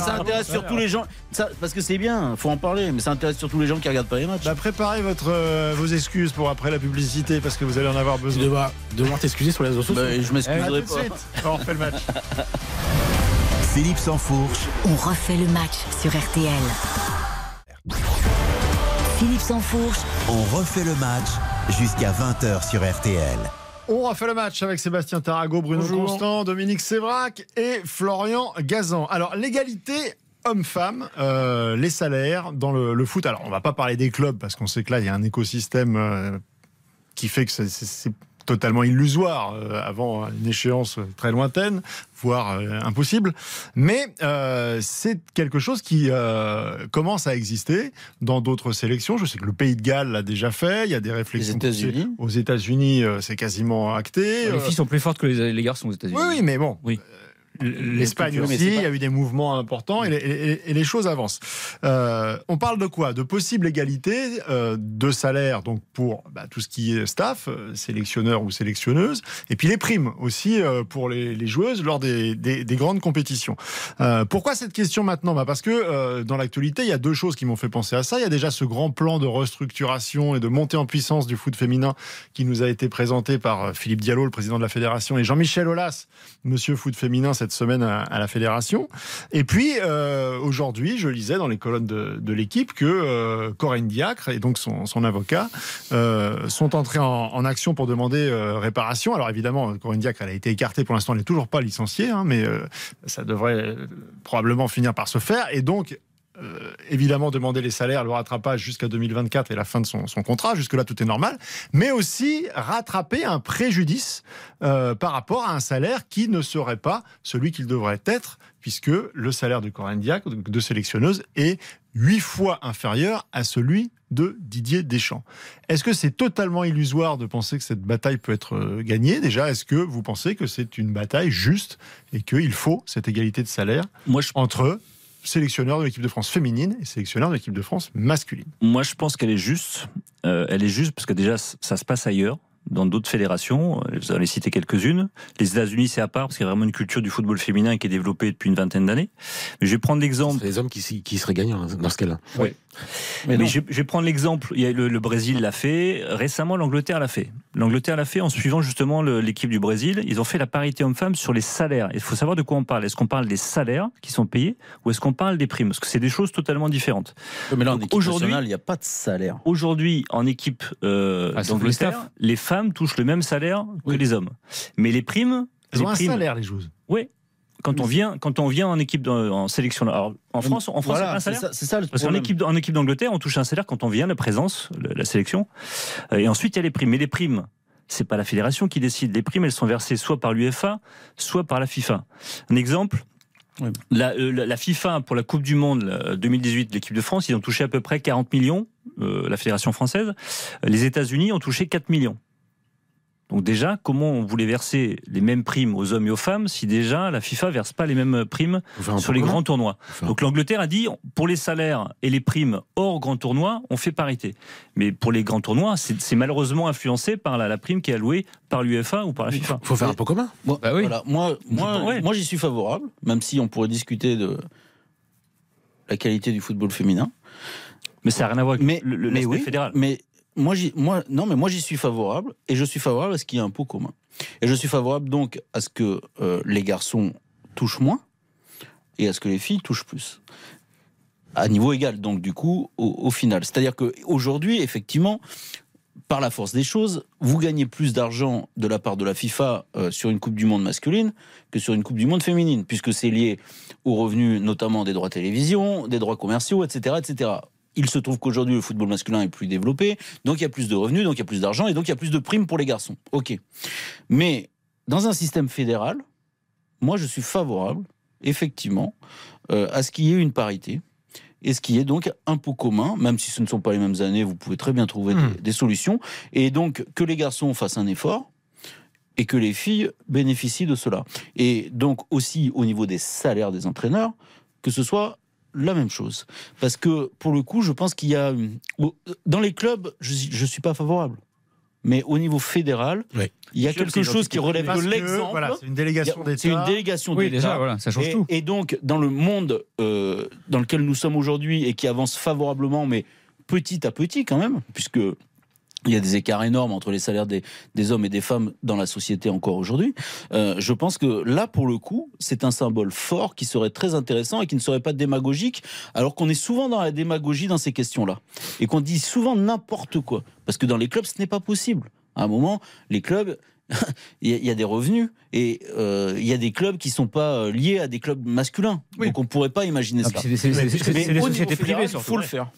Ça intéresse surtout les gens. Ça, parce que c'est bien, faut en parler, mais ça intéresse surtout les gens qui regardent pas les matchs. Bah, préparez votre, euh, vos excuses pour après la publicité parce que vous allez en avoir besoin. devoir t'excuser sur les réseaux sociaux. Bah, je m'excuserai de pas. suite. On refait le match. Philippe Sansfourche, On refait le match sur RTL. Philippe Sansfourche, on refait le match jusqu'à 20h sur RTL. On refait le match avec Sébastien Tarago, Bruno Bonjour. Constant, Dominique Sévrac et Florian Gazan. Alors, l'égalité hommes-femmes, euh, les salaires dans le, le foot. Alors, on va pas parler des clubs parce qu'on sait que là, il y a un écosystème euh, qui fait que c'est totalement illusoire euh, avant une échéance très lointaine, voire euh, impossible. Mais euh, c'est quelque chose qui euh, commence à exister dans d'autres sélections. Je sais que le Pays de Galles l'a déjà fait. Il y a des réflexions. Les États-Unis. Aux États-unis, euh, c'est quasiment acté. Les filles sont plus fortes que les, les garçons aux États-Unis. oui, oui, mais bon. Oui. l'Espagne aussi, il y a eu des mouvements importants et les, et- et les choses avancent. Euh, on parle de quoi? De possible égalité euh, de salaire, donc pour bah, tout ce qui est staff, euh, sélectionneur ou sélectionneuse, et puis les primes aussi euh, pour les, les joueuses lors des, des- des grandes compétitions. Pourquoi cette question maintenant? Bah Parce que dans l'actualité, il y a deux choses qui m'ont fait penser à ça. Il y a déjà ce grand plan de restructuration et de montée en puissance du foot féminin qui nous a été présenté par Philippe Diallo, le président de la fédération, et Jean-Michel Aulas, monsieur foot féminin, cette semaine à, la fédération. Et puis, euh, aujourd'hui, je lisais dans les colonnes de, l'équipe que euh, Corinne Diacre et donc son, avocat euh, sont entrés en, action pour demander euh, réparation. Alors évidemment, Corinne Diacre, elle a été écartée pour l'instant, elle n'est toujours pas licenciée, hein, mais ça devrait probablement finir par se faire. Et donc, euh, évidemment demander les salaires, le rattrapage jusqu'à 2024 et la fin de son, son contrat. Jusque-là, tout est normal. Mais aussi rattraper un préjudice euh, par rapport à un salaire qui ne serait pas celui qu'il devrait être, puisque le salaire de donc de sélectionneuse, est huit fois inférieur à celui de Didier Deschamps. Est-ce que c'est totalement illusoire de penser que cette bataille peut être euh, gagnée? Déjà, est-ce que vous pensez que c'est une bataille juste et qu'il faut cette égalité de salaire Moi, je entre sélectionneur de l'équipe de France féminine et sélectionneur de l'équipe de France masculine. Moi, je pense qu'elle est juste. Euh, elle est juste parce que déjà, ça se passe ailleurs, dans d'autres fédérations. Vous en avez cité quelques-unes. Les États-Unis, c'est à part parce qu'il y a vraiment une culture du football féminin qui est développée depuis une vingtaine d'années. Mais je vais prendre l'exemple. C'est les hommes qui, seraient gagnants dans ce cas-là. Mais, non. je, je vais prendre l'exemple. Il y a le, le Brésil l'a fait. Récemment, l'Angleterre l'a fait. L'Angleterre l'a fait en suivant justement l'équipe du Brésil. Ils ont fait la parité homme-femme sur les salaires. Il faut savoir de quoi on parle. Est-ce qu'on parle des salaires qui sont payés ou est-ce qu'on parle des primes? Parce que c'est des choses totalement différentes. Mais là, en Donc, équipe aujourd'hui- nationale, il n'y a pas de salaire. Aujourd'hui, en équipe euh, Ah, d'Angleterre, staff. les femmes touchent le même salaire que les hommes. Mais les primes, Elles les ont un primes, salaire, les joueuses. oui. Quand on vient, quand on vient en équipe de- en sélection, alors en France, en France, Voilà, c'est pas un salaire. ça, c'est ça le Parce qu'en problème. équipe, en équipe d'Angleterre, on touche un salaire quand on vient, la présence, la sélection. Euh, Et ensuite, il y a les primes. Mais les primes, c'est pas la fédération qui décide. Les primes, elles sont versées soit par l'UEFA, soit par la FIFA. Un exemple. Oui. La, euh, la- la FIFA pour la Coupe du Monde là, 2018, l'équipe de France, ils ont touché à peu près 40 millions, euh, la fédération française. Les États-Unis ont touché 4 millions. Donc déjà, comment on voulait verser les mêmes primes aux hommes et aux femmes si déjà la FIFA verse pas les mêmes primes sur les grands tournois? Enfin, Donc l'Angleterre a dit pour les salaires et les primes hors grand tournoi, on fait parité. Mais pour les grands tournois, c'est malheureusement influencé par la, la prime qui est allouée par l'UEFA ou par la FIFA. faut faire un peu commun. Moi, Bah oui. voilà, moi, moi, Ouais. moi j'y suis favorable, même si on pourrait discuter de la qualité du football féminin. Mais ça n'a rien à voir avec Mais, le, le- mais l'aspect oui, fédéral. mais moi, non, mais moi j'y suis favorable et je suis favorable à ce qu'il y ait un pot commun. Et je suis favorable donc à ce que euh, les garçons touchent moins et à ce que les filles touchent plus. À niveau égal, donc du coup, au, au final. C'est-à-dire qu'aujourd'hui, effectivement, par la force des choses, vous gagnez plus d'argent de la part de la FIFA euh, sur une Coupe du Monde masculine que sur une Coupe du Monde féminine, puisque c'est lié aux revenus notamment des droits télévision, des droits commerciaux, etc. etc. Il se trouve qu'aujourd'hui, le football masculin est plus développé, donc il y a plus de revenus, donc il y a plus d'argent, et donc il y a plus de primes pour les garçons. Ok. Mais dans un système fédéral, moi je suis favorable, effectivement, euh, à ce qu'il y ait une parité, et ce qui est donc un pot commun, même si ce ne sont pas les mêmes années, vous pouvez très bien trouver Hmm. des, des solutions, et donc que les garçons fassent un effort, et que les filles bénéficient de cela. Et donc aussi au niveau des salaires des entraîneurs, que ce soit la même chose. Parce que pour le coup, je pense qu'il y a... Dans les clubs, je ne suis pas favorable. Mais au niveau fédéral, Oui. il y a quelque chose qui relève de l'exemple. Voilà, c'est une délégation d'État. C'est une délégation Oui, d'État. déjà, voilà, ça change et, tout. et donc, dans le monde euh, dans lequel nous sommes aujourd'hui et qui avance favorablement, mais petit à petit quand même, puisque il y a des écarts énormes entre les salaires des, des hommes et des femmes dans la société encore aujourd'hui. euh, je pense que là, pour le coup, c'est un symbole fort qui serait très intéressant et qui ne serait pas démagogique, alors qu'on est souvent dans la démagogie dans ces questions-là. Et qu'on dit souvent n'importe quoi. Parce que dans les clubs, ce n'est pas possible. À un moment, les clubs, (laughs) il y, a- il y a des revenus et euh, il y a des clubs qui sont pas euh, liés à des clubs masculins. Oui. Donc on pourrait pas imaginer Ah, cela. puis C'est niveau sociétés privées, il faut le ouais. faire.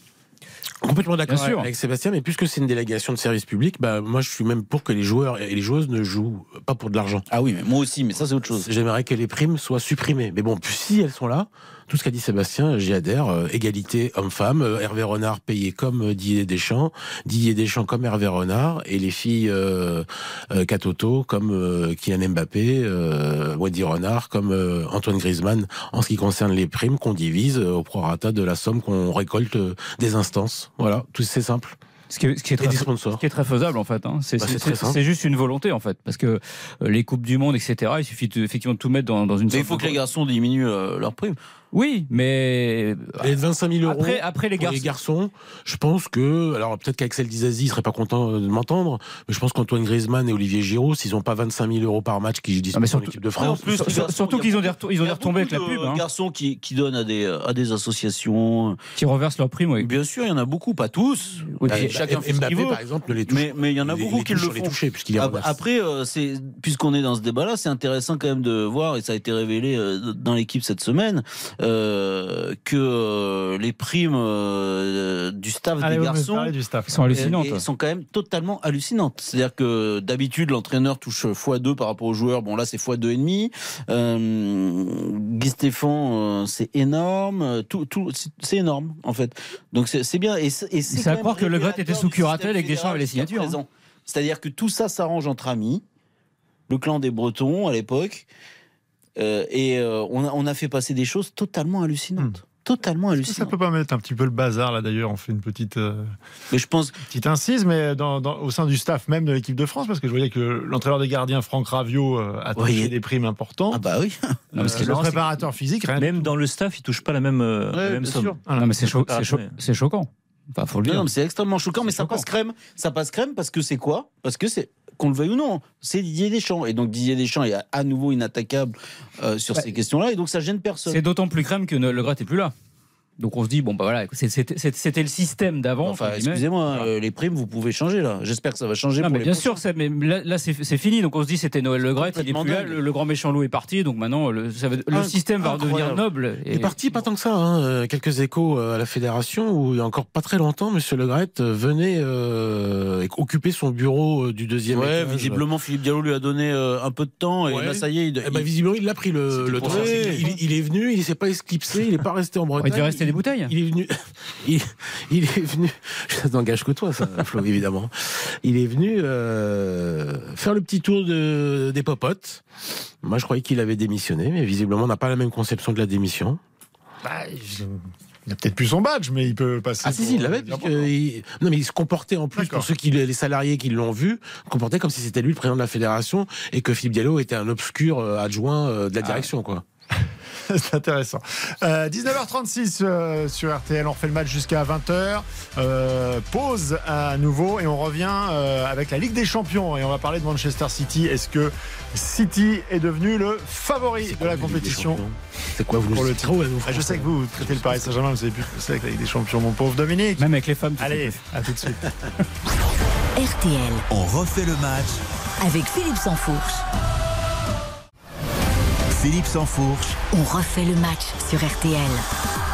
Complètement d'accord avec Sébastien, mais puisque c'est une délégation de service public, bah, moi je suis même pour que les joueurs et les joueuses ne jouent pas pour de l'argent. Ah oui, mais moi aussi, mais ça c'est autre chose. J'aimerais que les primes soient supprimées. Mais bon, puis si elles sont là, tout ce qu'a dit Sébastien, j'y adhère. Euh, égalité homme-femme. Euh, Hervé Renard payé comme euh, Didier Deschamps, Didier Deschamps comme Hervé Renard, et les filles euh, euh, Katoto comme euh, Kylian Mbappé, euh, Wendy Renard comme euh, Antoine Griezmann. En ce qui concerne les primes qu'on divise au prorata de la somme qu'on récolte des instances. Voilà, tout c'est simple. Ce qui, est, ce qui est très, ce qui est très faisable en fait. hein. C'est Bah, juste une volonté en fait, parce que euh, les coupes du monde, etc. Il suffit de, effectivement de tout mettre dans, dans une. Mais il faut de- que les garçons diminuent euh, leurs primes. Oui, mais Et de 25 000 euros. après, après les Pour garçons. les garçons, je pense que, alors peut-être qu'Axel Dizazi serait pas content de m'entendre, mais je pense qu'Antoine Griezmann et Olivier Giroud, s'ils ont pas 25 000 euros par match qui disputent mais en surtout- équipe de En France, plus, Sur- garçons, surtout qu'ils ont des retombées avec la beaucoup pub, de hein. garçons qui, qui donnent à des, à des associations. qui reversent leurs primes. Oui. Bien sûr, il y en a beaucoup, pas tous. Oui, Bah, puis- chacun fait ce Mbappé, qu'il veut. par exemple, ne les touche Mais mais il y en a les- beaucoup les qui le font. touchés, puisqu'il. Après, euh, c'est puisqu'on est dans ce débat-là, c'est intéressant quand même de voir, et ça a été révélé euh, dans l'équipe cette semaine, euh, que euh, les primes euh, du staff Allez, des garçons du staff. Ils sont hallucinantes. et- et sont quand même totalement hallucinantes. C'est-à-dire que d'habitude l'entraîneur touche x2 par rapport aux joueurs. Bon là c'est x2 et demi. Euh, Guy Stéphane euh, c'est énorme. Tout, tout c'est- énorme en fait. Donc c'est c'est bien. Et c'est et c'est C'est à croire que Le Gret était sous curatelle et que Deschamps avait les signatures, hein. C'est-à-dire que tout ça s'arrange entre amis. Le clan des Bretons à l'époque. Euh, et euh, on, a, on a fait passer des choses totalement hallucinantes. Totalement Ça hallucinantes. peut pas mettre un petit peu le bazar là d'ailleurs? On fait une petite euh, Mais je pense petite incise, mais dans, dans- au sein du staff même de l'équipe de France, parce que je voyais que l'entraîneur des gardiens Franck Raviot euh, a touché Oui. des primes importantes. ah bah oui. Non, Euh, le préparateur physique, rien. même dans le staff, ils touchent pas la même, euh, Ouais, la même bien somme. sûr. Voilà. Non, mais c'est cho- Ah, choquant. Enfin, faut le Non, dire. non, mais c'est extrêmement choquant, mais ça passe crème. Ça passe crème parce que c'est quoi? Parce que c'est qu'on le veuille ou non, c'est Didier Deschamps. Et donc Didier Deschamps est à nouveau inattaquable euh, sur Ouais. ces questions-là, et donc ça gêne personne. C'est d'autant plus crème que ne- Le Gret est plus là. Donc on se dit bon bah voilà, c'était le système d'avant. Enfin, excusez-moi, Voilà. euh, les primes, vous pouvez changer là. J'espère que ça va changer Non, pour mais les bien prochains. sûr, c'est- mais là, là, c'est fini. Donc on se dit c'était Noël Le Gret, il est plus là, le, le grand méchant loup est parti. Donc maintenant le, ça va- le Inc- système va redevenir noble. Il est parti pas tant que ça. Hein. Euh, Quelques échos euh, à la fédération où il y a encore pas très longtemps, Monsieur Le Gret venait euh, occuper son bureau du deuxième Ouais, étage. visiblement, Philippe Diallo lui a donné euh, un peu de temps, et Ouais. là, ça y est, il, Eh ben, il- visiblement, il a pris le, le temps. Il, il est venu, il s'est pas esclipsé, il est pas resté en Bretagne. Des bouteilles. Il est venu. (laughs) Il, il est venu. (laughs) Ça n'engage que toi, ça, Flo, (laughs) évidemment. Il est venu euh, faire le petit tour de, des popotes. Moi, je croyais qu'il avait démissionné, mais visiblement, on n'a pas la même conception de la démission. Bah, je- il a peut-être plus son badge, mais il peut passer. Ah si, si, il l'avait. puisque il- Non, mais il se comportait en plus, pour ceux qui, les salariés qui l'ont vu, comportait comme si c'était lui le président de la fédération et que Philippe Diallo était un obscur euh, adjoint euh, de la direction, quoi. (laughs) C'est intéressant. Euh, 19h36 euh, sur RTL, on refait le match jusqu'à 20h. Euh, pause à nouveau et on revient euh, avec la Ligue des Champions et on va parler de Manchester City. Est-ce que City est devenu le favori de la compétition C'est quoi, vous Pour le nous, Ah, Je sais que vous traitez le Paris Saint-Germain, vous savez plus ce que c'est avec la Ligue des Champions, mon pauvre Dominique. Même avec les femmes. Allez, à tout de suite. (laughs) RTL, On refait le match. avec Philippe Sansfourche. Philippe Sansfourche. On refait le match sur RTL.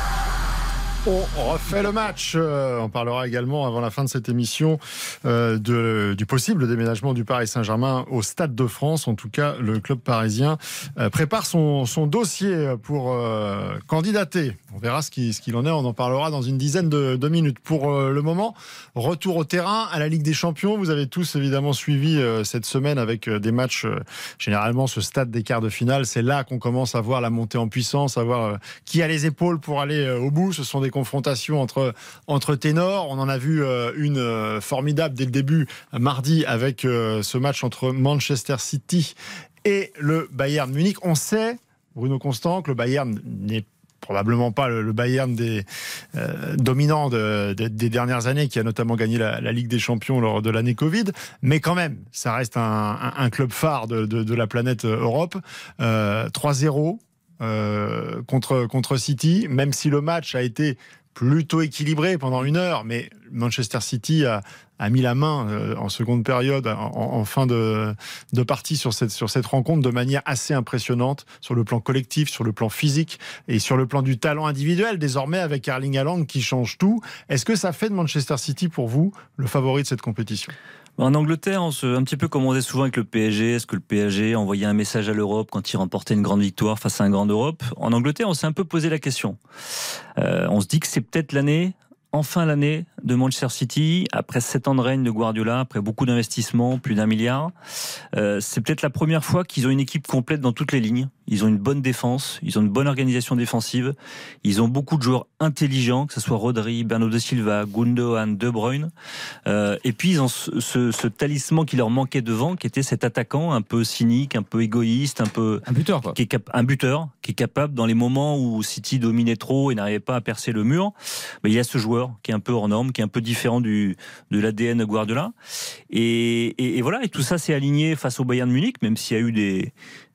On refait le match. Euh, on parlera également avant la fin de cette émission euh, du possible déménagement du Paris Saint-Germain au Stade de France. En tout cas, le club parisien euh, prépare son, dossier pour candidater. On verra ce qu'il en est. On en parlera dans une dizaine de, de minutes. Pour le moment, retour au terrain à la Ligue des Champions. Vous avez tous évidemment suivi cette semaine avec des matchs. généralement, ce stade des quarts de finale, c'est là qu'on commence à voir la montée en puissance, à voir qui a les épaules pour aller au bout. Ce sont des confrontations entre, entre ténors. On en a vu euh, une euh, formidable dès le début, mardi, avec euh, ce match entre Manchester City et le Bayern Munich. On sait, Bruno Constant, que le Bayern n'est probablement pas le, Bayern des dominants de- de- des dernières années, qui a notamment gagné la, Ligue des Champions lors de l'année Covid. Mais quand même, ça reste un, club phare de, la planète Europe. Euh, 3-0 euh, contre, contre City, même si le match a été plutôt équilibré pendant une heure, mais Manchester City a, a mis la main euh, en seconde période, en, en fin de, de partie sur cette, sur cette rencontre de manière assez impressionnante sur le plan collectif, sur le plan physique et sur le plan du talent individuel, désormais avec Erling Haaland qui change tout. Est-ce que ça fait de Manchester City pour vous le favori de cette compétition? En Angleterre, on se, un petit peu comme on disait souvent avec le PSG, est-ce que le PSG envoyait un message à l'Europe quand il remportait une grande victoire face à un grand Europe? En Angleterre, on s'est un peu posé la question. Euh, on se dit que c'est peut-être l'année, enfin l'année de Manchester City, après sept ans de règne de Guardiola, après beaucoup d'investissements, plus d'un milliard. Euh, c'est peut-être la première fois qu'ils ont une équipe complète dans toutes les lignes. Ils ont une bonne défense, ils ont une bonne organisation défensive, ils ont beaucoup de joueurs intelligents, que ce soit Rodri, Bernardo Silva, Gundogan, De Bruyne. Euh, et puis ils ont ce, ce, ce, talisman qui leur manquait devant, qui était cet attaquant un peu cynique, un peu égoïste, un peu un buteur, quoi. Qui est cap, un buteur qui est capable dans les moments où City dominait trop et n'arrivait pas à percer le mur. Mais il y a ce joueur qui est un peu hors norme, qui est un peu différent du de l'ADN Guardiola. Et, et, et voilà, et tout ça s'est aligné face au Bayern de Munich, même s'il y a eu des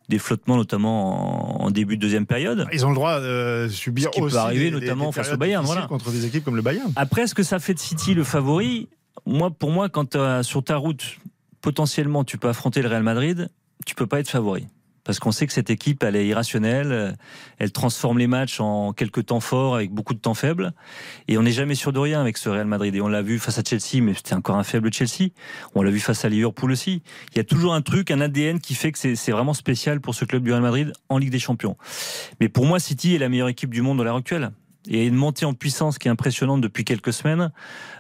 des flottements, notamment en début de deuxième période. Ils ont le droit de subir ce qui aussi peut arriver, des, notamment des face au Bayern, voilà. contre des équipes comme le Bayern. Après, est-ce que ça fait de City le favori? Moi, pour moi, quand as, sur ta route, potentiellement, tu peux affronter le Real Madrid, tu peux pas être favori parce qu'on sait que cette équipe, elle est irrationnelle, elle transforme les matchs en quelques temps forts avec beaucoup de temps faibles, et on n'est jamais sûr de rien avec ce Real Madrid. Et on l'a vu face à Chelsea, mais c'était encore un faible Chelsea. On l'a vu face à Liverpool aussi. Il y a toujours un truc, un ADN qui fait que c'est vraiment spécial pour ce club du Real Madrid en Ligue des Champions. Mais pour moi, City est la meilleure équipe du monde à l'heure actuelle. Et une montée en puissance qui est impressionnante depuis quelques semaines.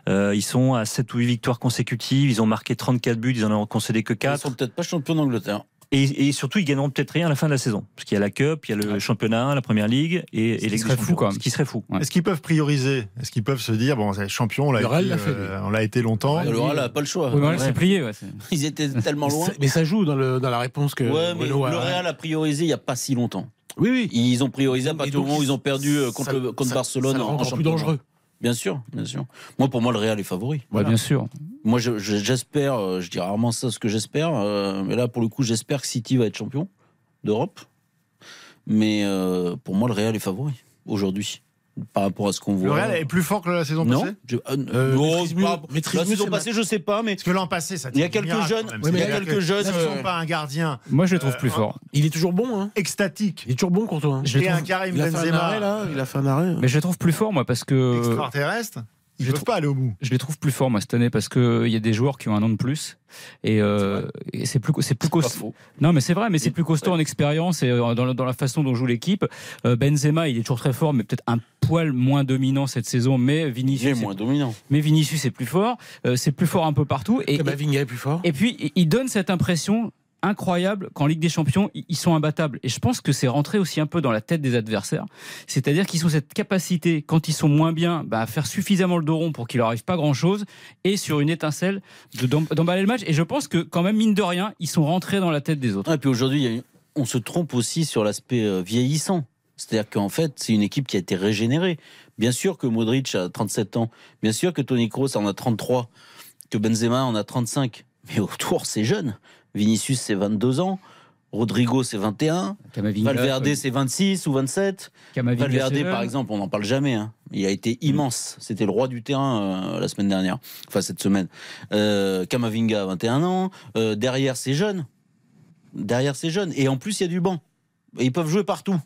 Euh, ils sont à 7 ou 8 victoires consécutives. Ils ont marqué 34 buts. Ils en ont concédé que 4. Ils sont peut-être pas champions d'Angleterre. Et, et, surtout, ils gagneront peut-être rien à la fin de la saison. Parce qu'il y a la Cup, il y a le ouais. championnat, la Première Ligue et, et les serait fou, quoi. Ce qui serait fou. Ouais. Est-ce qu'ils peuvent prioriser? Est-ce qu'ils peuvent se dire, bon, c'est champion, on l'a été, euh, on l'a été longtemps. Le Real n'a pas le choix. Oui, c'est plié. Ouais, (laughs) Ils étaient tellement loin. Mais ça joue dans, le, dans la réponse que. Ouais, mais Renault le Real a priorisé il n'y a pas si longtemps. Oui, oui. Ils ont priorisé à partir du moment où ils ont perdu contre, ça, le, contre ça, Barcelone ça en, en plus dangereux. Bien sûr, bien sûr. Moi, pour moi, le Real est favori. Voilà. bien sûr. Moi, j'espère, je, je, je, dis rarement ça, ce que j'espère, euh, mais là, pour le coup, j'espère que City va être champion d'Europe. Mais euh, pour moi, le Real est favori aujourd'hui. Par rapport à ce qu'on voit. Le Real est plus fort que la saison non, passée je, euh, euh, non, pas, la saison passée, je sais pas, mais. Parce que l'an passé, ça Il y a quelques miracle, jeunes. Ouais, il y a quelques jeunes. Ils ne sont pas un gardien. Moi, je le trouve plus fort. Il est toujours bon, hein. Extatique. Il est toujours bon contre toi. Hein. Je et un Karim il a Benzema. Fait un arrêt, là. Il a fait un arrêt. Mais je le trouve plus fort, moi, parce que. Extraterrestre. Ils ne peuvent pas aller au bout. Je les trouve plus forts, moi, cette année, parce qu'il y a des joueurs qui ont un an de plus. Et, euh, et c'est plus, c'est plus costaud. Non, mais c'est vrai, mais c'est plus costaud ouais. en expérience et dans, dans, la façon dont joue l'équipe. Euh, Benzema, il est toujours très fort, mais peut-être un poil moins dominant cette saison. Mais Vinicius. Il est moins dominant. Mais Vinicius est plus fort. Euh, c'est plus fort un peu partout. Et, Kamavinga est plus fort? Et puis, il donne cette impression incroyable qu'en Ligue des Champions, ils sont imbattables. Et je pense que c'est rentré aussi un peu dans la tête des adversaires. C'est-à-dire qu'ils ont cette capacité, quand ils sont moins bien, bah, à faire suffisamment le dos rond pour qu'il leur arrive pas grand-chose, et sur une étincelle, d'emballer le match. Et je pense que quand même, mine de rien, ils sont rentrés dans la tête des autres. Et puis aujourd'hui, on se trompe aussi sur l'aspect euh, vieillissant. C'est-à-dire qu'en fait, c'est une équipe qui a été régénérée. Bien sûr que Modric a 37 ans, bien sûr que Toni Kroos en a 33, que Benzema en a 35, mais autour, c'est jeune. Vinicius, c'est 22 ans. Rodrigo, c'est 21. Kamavinga, Valverde, oui. c'est 26 ou 27. Kamavinga, Valverde, par exemple, on n'en parle jamais. Hein. Il a été immense. C'était le roi du terrain euh, la semaine dernière. Enfin, cette semaine. Euh, Kamavinga, 21 ans. Euh, derrière, c'est jeune. Derrière, c'est jeune. Et en plus, il y a du banc. Ils peuvent jouer partout.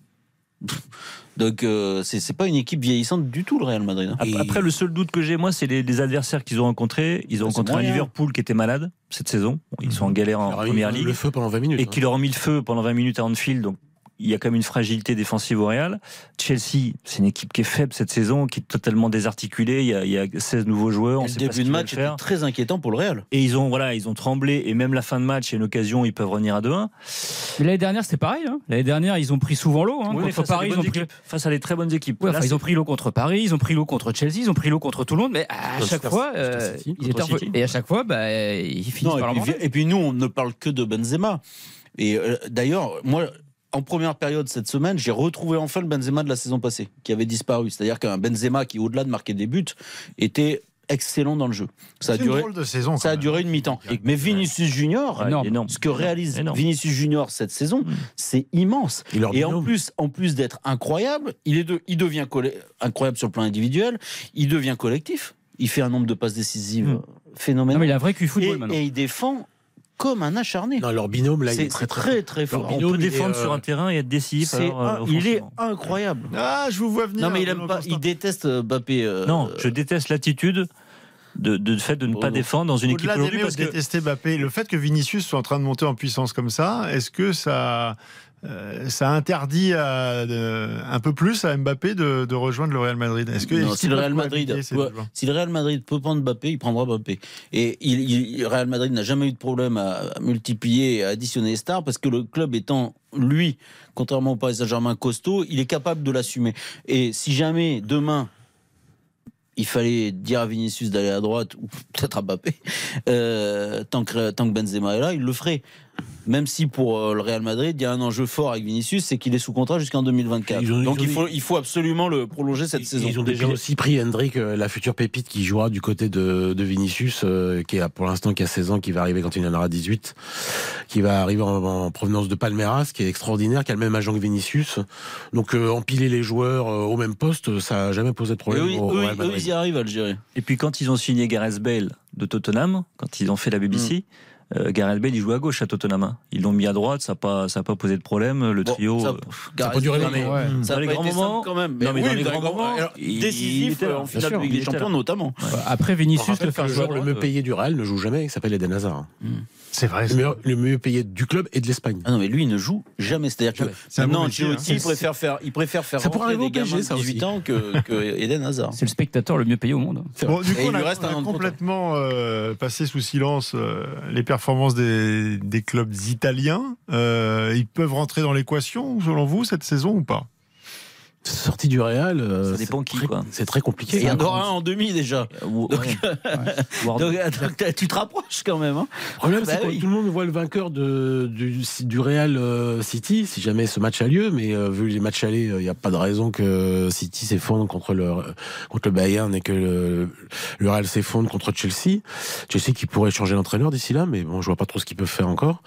Donc euh, c'est pas une équipe vieillissante du tout le Real Madrid. Hein. Après, après, le seul doute que j'ai moi, c'est les, les, adversaires qu'ils ont rencontrés. Ils ont rencontré un Liverpool qui était malade cette saison. Ils sont en galère en première ligue. Le feu pendant 20 minutes. Et hein. qui leur ont mis le feu pendant 20 minutes à Anfield. Donc il y a quand même une fragilité défensive au Real. Chelsea, c'est une équipe qui est faible cette saison, qui est totalement désarticulée. Il y a, il y a 16 nouveaux joueurs. Et on le sait début pas de match était très inquiétant pour le Real. Et ils ont voilà, ils ont tremblé. Et même la fin de match, il y a une occasion, ils peuvent revenir à 2-1. Mais l'année dernière, c'était pareil. Hein. L'année dernière, ils ont pris souvent l'eau. Hein. Oui, contre Paris, ils ont pris... face à des très bonnes équipes. Ouais, Là, ils ont pris l'eau contre Paris, ils ont pris l'eau contre Chelsea, ils ont pris l'eau contre tout le monde. Mais à Contre chaque fois, euh, City, City. et à chaque fois, bah, ils finissent Non, par et, puis, et puis nous, on ne parle que de Benzema. Et euh, d'ailleurs, moi, en première période cette semaine, j'ai retrouvé enfin le Benzema de la saison passée, qui avait disparu. C'est-à-dire qu'un Benzema qui, au-delà de marquer des buts, était excellent dans le jeu. Ça a duré, de saison, ça a duré une mi-temps. Mais Vinicius Junior, énorme. énorme. ce que réalise Énorme. Vinicius Junior cette saison, Mm. c'est immense. Et, en plus, en plus d'être incroyable, il, est de- il devient incroyable sur le plan individuel, il devient collectif. Il fait un nombre de passes décisives Mm. euh, phénoménal. Non, mais il a un vrai cul football et, maintenant. et il défend comme un acharné. Non, leur binôme, là, il C'est est très, très, très très fort. Leur On binôme, peut il est, défendre euh, sur un terrain et être décisif. Alors, euh, un- il est incroyable. Ah, je vous vois venir. Non mais il aime pas, il déteste euh, Mbappé. euh, Non, je déteste l'attitude de, de fait de ne pas Oh défendre dans une équipe aujourd'hui parce de que détester Mbappé, le fait que Vinicius soit en train de monter en puissance comme ça, est-ce que ça, euh, ça interdit à, de- un peu plus à Mbappé de, de rejoindre le Real Madrid Est-ce que Non, si le Real Madrid, cohabiter, ces ouais, deux joueurs si le Real Madrid peut prendre Mbappé, il prendra Mbappé. Et il, il- le Real Madrid n'a jamais eu de problème à, à multiplier et à additionner les stars parce que le club étant lui, contrairement au Paris Saint-Germain costaud, il est capable de l'assumer. Et si jamais demain il fallait dire à Vinicius d'aller à droite ou (laughs) peut-être à Mbappé, euh, tant, que, tant que Benzema est là, il le ferait. Même si pour euh, le Real Madrid, il y a un enjeu fort avec Vinicius, c'est qu'il est sous contrat jusqu'en 2024. Ils ont- ils Donc il faut, il faut absolument le prolonger cette Ils- saison. Ils ont déjà aussi pris Hendrik, euh, la future pépite qui jouera du côté de, de Vinicius, euh, qui a pour l'instant qui a 16 ans, qui va arriver quand il en aura 18, qui va arriver en, en provenance de Palmeiras, qui est extraordinaire, qui a le même agent que Vinicius. Donc euh, empiler les joueurs euh, au même poste, ça n'a jamais posé de Et problème. eux, au- au eux, Real eux, Madrid. ils y arrivent à le gérer. Et puis quand ils ont signé Gareth Bale de Tottenham, quand ils ont fait la BBC, Mm. Euh, Gareth Bale il jouait à gauche à Tottenham. hein. Ils l'ont mis à droite, ça n'a pas, ça a pas posé de problème. Le Bon, trio. ça, euh, pff, Ça peut durer longtemps. Ouais. Ça Dans a les pas grands été moments, quand même. non, mais dans oui, les grands moments, alors, il- il décisif en finale de Ligue des Champions notamment. Après Vinicius, le faire le jouer à joueur le mieux payé du Real ne joue jamais, il s'appelle Eden Hazard. C'est vrai. Le, meilleur- le mieux payé du club et de l'Espagne. Ah non, mais lui, il ne joue jamais. C'est-à-dire que un maintenant, Ancelotti, hein. il préfère faire, il préfère faire Ça pourrait rentrer arriver des gamins de ça 18 aussi. ans que, que Eden Hazard. C'est le spectateur le mieux payé au monde. Bon, du coup, il on lui a, reste on un a complètement euh, passé sous silence euh, les performances des, des clubs italiens. Euh, ils peuvent rentrer dans l'équation, selon vous, cette saison ou pas? Sorti du Real, euh, Ça dépend c'est qui, très- quoi. C'est très compliqué. Il y en aura un en demi déjà. ou- Donc, ouais. Donc, donc, tu te rapproches quand même. Hein. Le problème, Bah c'est que oui. tout le monde voit le vainqueur de, du, du Real euh, City, si jamais ce match a lieu, mais euh, vu les matchs allés, il n'y a pas de raison que City s'effondre contre le, contre le Bayern et que le, le Real s'effondre contre Chelsea. Chelsea qui pourrait changer d'entraîneur d'ici là, mais bon, je vois pas trop ce qu'ils peuvent faire encore.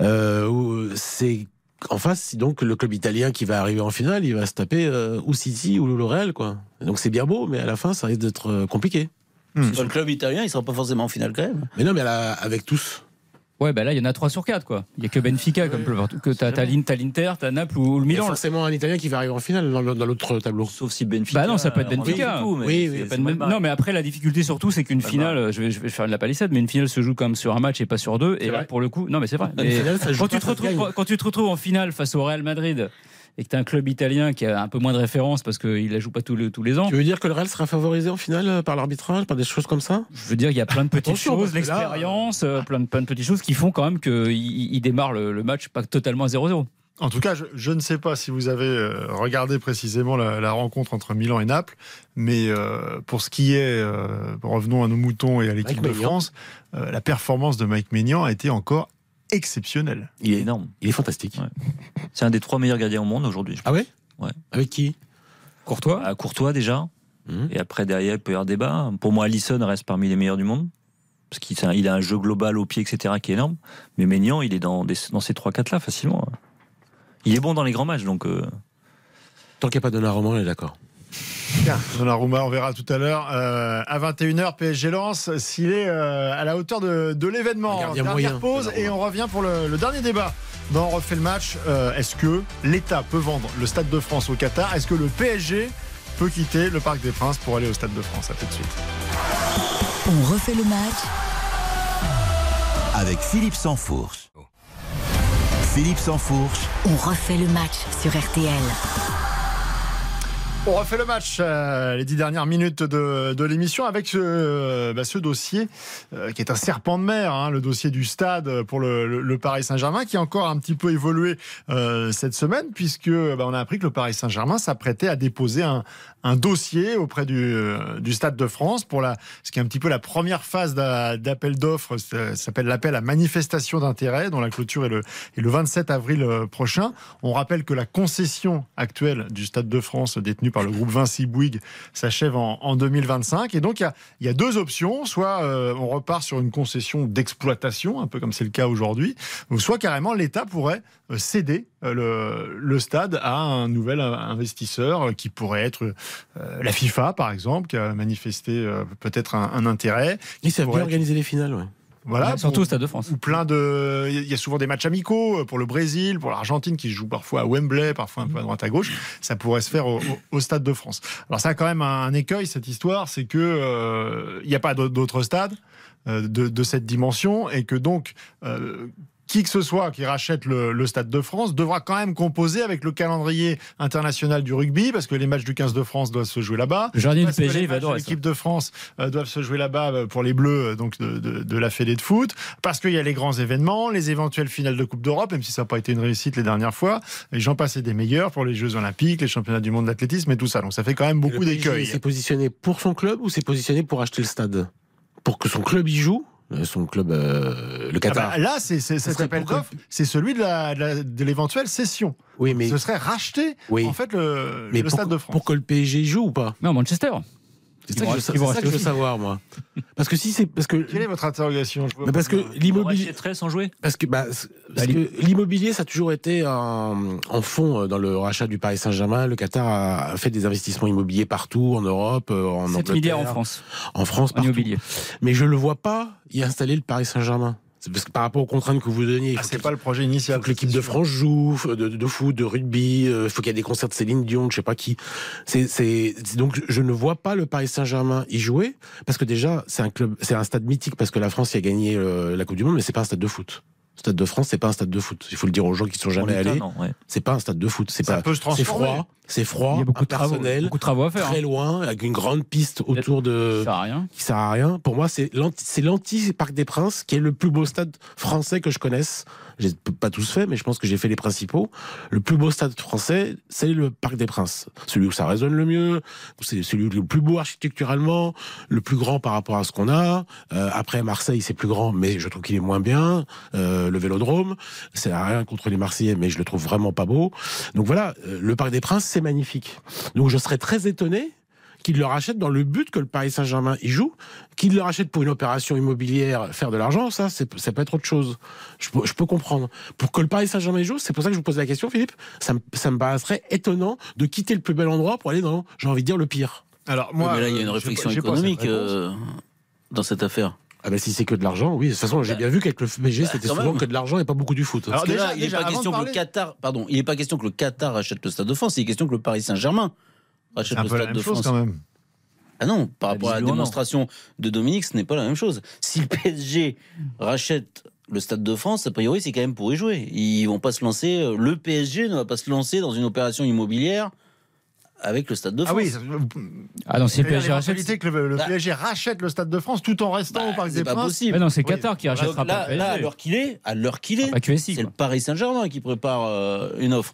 Euh, c'est en face, donc le club italien qui va arriver en finale, il va se taper euh, ou City ou le Real, quoi. Donc c'est bien beau, mais à la fin, ça risque d'être euh, compliqué. Le club italien, il sera pas forcément en finale quand même. Mais non, mais la- avec tous. Ouais, bah là, il y en a 3 sur 4, quoi. Il y a que Benfica, comme le- que t'as t'as l'In- t'as l'Inter, t'as Naples ou le Il y a Milan. forcément un Italien qui va arriver en finale dans l'autre tableau. Sauf si Benfica. Bah non, ça peut être Benfica. du coup, mais Oui, oui, non, mais après, la difficulté surtout, c'est qu'une finale, je vais, je vais faire de la palissade, mais une finale se joue comme sur un match et pas sur deux. Et là, pour le coup, non, mais c'est vrai. Mais finale, quand, pas, tu te retrouves, quand tu te retrouves en finale face au Real Madrid et que tu as un club italien qui a un peu moins de référence parce qu'il la joue pas tous les, tous les ans, Tu veux dire que le Real sera favorisé en finale euh, par l'arbitrage, par des choses comme ça? Je veux dire, il y a plein de petites Attention, choses, là, l'expérience, euh, plein, de, plein de petites choses qui font quand même qu'il il démarre le, le match pas totalement à 0-0. En tout cas, je, je ne sais pas si vous avez euh, regardé précisément la, la rencontre entre Milan et Naples, mais euh, pour ce qui est, euh, revenons à nos moutons et à l'équipe de Maignan. France, euh, la performance de Mike Maignan a été encore exceptionnelle. Il est énorme. Il est fantastique. Ouais. C'est un des trois meilleurs gardiens au monde aujourd'hui. je Ah ouais Ouais. Avec qui? Courtois? À Courtois déjà. Mhm. Et après, derrière, il peut y avoir débat. Pour moi, Alisson reste parmi les meilleurs du monde. Parce qu'il a un jeu global au pied, etc., qui est énorme. Mais Maignan, il est dans, des- dans ces 3-4-là facilement. Il est bon dans les grands matchs. Donc, euh, Tant qu'il n'y a pas de Donnarumma, on est d'accord. Donnarumma, on verra tout à l'heure. Euh, à 21h, PSG lance s'il est euh, à la hauteur de, de l'événement. Dernière moyen, pause et on revient pour le, le dernier débat. Dans On refait le match, euh, est-ce que l'État peut vendre le Stade de France au Qatar? Est-ce que le PSG peut quitter le Parc des Princes pour aller au Stade de France? À tout de suite. On refait le match avec Philippe Sansfourche. Philippe Sansfourche, On refait le match sur RTL. On refait le match, euh, les dix dernières minutes de, de l'émission, avec ce, bah, ce dossier euh, qui est un serpent de mer, hein, le dossier du stade pour le Paris Saint-Germain, qui a encore un petit peu évolué euh, cette semaine, puisque bah, on a appris que le Paris Saint-Germain s'apprêtait à déposer un, un dossier auprès du, euh, du Stade de France pour la, ce qui est un petit peu la première phase d'a- d'appel d'offres, ça s'appelle l'appel à manifestation d'intérêt, dont la clôture est le, est le 27 avril euh, prochain. On rappelle que la concession actuelle du Stade de France, détenue par le groupe Vinci Bouygues, s'achève en, en 2025. Et donc, il y a, deux options. Soit euh, on repart sur une concession d'exploitation, un peu comme c'est le cas aujourd'hui, ou soit carrément l'État pourrait euh, céder euh, le, le stade à un nouvel euh, investisseur euh, qui pourrait être euh, la FIFA, par exemple, qui a manifesté euh, peut-être un, un intérêt. Ils savent bien être- organiser les finales, ouais. Voilà, Surtout au Stade de France. ou plein de. Il y a souvent des matchs amicaux euh, pour le Brésil, pour l'Argentine qui joue parfois à Wembley, parfois un peu à droite à gauche. Ça pourrait se faire au, Stade de France. Alors ça a quand même un, écueil cette histoire, c'est que euh, il n'y a pas d'autres- d'autres stades euh, de, de cette dimension et que donc. euh, qui que ce soit qui rachète le, le Stade de France devra quand même composer avec le calendrier international du rugby, parce que les matchs du 15 de France doivent se jouer là-bas. Jardin du PSG, il va adorer. L'équipe de France euh, doivent se jouer là-bas euh, pour les Bleus euh, donc de, de- de la Fédé de foot, parce qu'il y a les grands événements, les éventuelles finales de Coupe d'Europe, même si ça n'a pas été une réussite les dernières fois. Et j'en passais des meilleurs pour les Jeux Olympiques, les championnats du monde d'athlétisme et tout ça. Donc ça fait quand même beaucoup d'écueils. Il s'est positionné pour son club ou s'est positionné pour acheter le stade? Pour que son club y joue? Son club, euh, le Ah Qatar. bah, là, c'est, c'est, cet appel d'offres, c'est celui de, la, de, la- de l'éventuelle cession. oui, mais, Ce serait racheter oui. en fait le, mais le pour, Stade de France. pour que le PSG y joue ou pas? Non, Manchester. C'est ça que je, ils c'est vont ça rester que je veux savoir, moi. Parce que si c'est. Parce que. Quelle est votre interrogation? Je parce que l'immobilier. sans jouer? Parce que, bah, c'est- parce que l'immobilier, ça a toujours été en, en fond euh, dans le rachat du Paris Saint-Germain. Le Qatar a, fait des investissements immobiliers partout, en Europe, euh, en 7 Angleterre, milliards en France, en France, en partout. immobilier. Mais je le vois pas y installer le Paris Saint-Germain. C'est parce que par rapport aux contraintes que vous donniez, il Ah, faut c'est pas le projet initial. faut que l'équipe c'est de. France joue, de, de foot, de rugby, euh, il faut qu'il y ait des concerts de Céline Dion, je sais pas qui. C'est, c'est, c'est- donc je ne vois pas le Paris Saint-Germain y jouer parce que déjà c'est un club, c'est un stade mythique parce que la France y a gagné euh, la Coupe du Monde, mais c'est pas un stade de foot. Le Stade de France, c'est pas un stade de foot. Il faut le dire aux gens qui sont jamais allés. ouais. C'est pas un stade de foot. C'est Ça pas. peut se C'est transformer. froid. C'est froid. Il y a beaucoup de travaux, beaucoup de travaux à faire. très hein. loin, avec une grande piste autour de Ça sert à rien. qui sert à rien. Pour moi, c'est l'anti, c'est l'anti Parc des Princes qui est le plus beau stade français que je connaisse. J'ai pas tous fait, mais je pense que j'ai fait les principaux. Le plus beau stade français, c'est le Parc des Princes. Celui où ça résonne le mieux, c'est celui le plus beau architecturalement, le plus grand par rapport à ce qu'on a. Euh, après Marseille, c'est plus grand, mais je trouve qu'il est moins bien. Euh, le Vélodrome, c'est rien contre les Marseillais, mais je le trouve vraiment pas beau. Donc voilà, euh, le Parc des Princes, c'est magnifique. Donc je serais très étonné qu'il le rachète dans le but que le Paris Saint-Germain y joue, qu'il le rachète pour une opération immobilière, faire de l'argent, ça, c'est, ça peut être autre chose. Je peux, je peux comprendre. Pour que le Paris Saint-Germain y joue, c'est pour ça que je vous pose la question, Philippe, ça me, ça me paraîtrait étonnant de quitter le plus bel endroit pour aller dans, j'ai envie de dire, le pire. Alors moi, mais là, il y a une euh, réflexion pas- j'ai pas économique euh, dans cette affaire. Ah ben si c'est que de l'argent, oui. De toute façon, j'ai bien vu qu'avec le PSG, bah, c'était souvent même. que de l'argent et pas beaucoup du foot. Alors Parce que déjà- là, il n'est pas question que le Qatar, pardon, il n'est pas question que le Qatar achète le Stade de France, il est question que le Paris Saint-Germain achète un le peu la Stade même de chose France. quand même. Ah non, par rapport à la non. démonstration de Dominique, ce n'est pas la même chose. Si le PSG rachète le Stade de France, a priori, c'est quand même pour y jouer. Ils vont pas se lancer. euh, Le PSG ne va pas se lancer dans une opération immobilière avec le Stade de Ah France. oui, ça- Ah non, si le PSG rachète. que le, le Bah. PSG rachète le Stade de France tout en restant Bah, au Parc c'est des pas Princes. possible. Mais non, c'est Oui. Qatar qui rachètera pas là, le là, à PSG. l'heure qu'il est, à l'heure qu'il est, Pas QSI. c'est le Paris Saint-Germain qui prépare euh, une offre.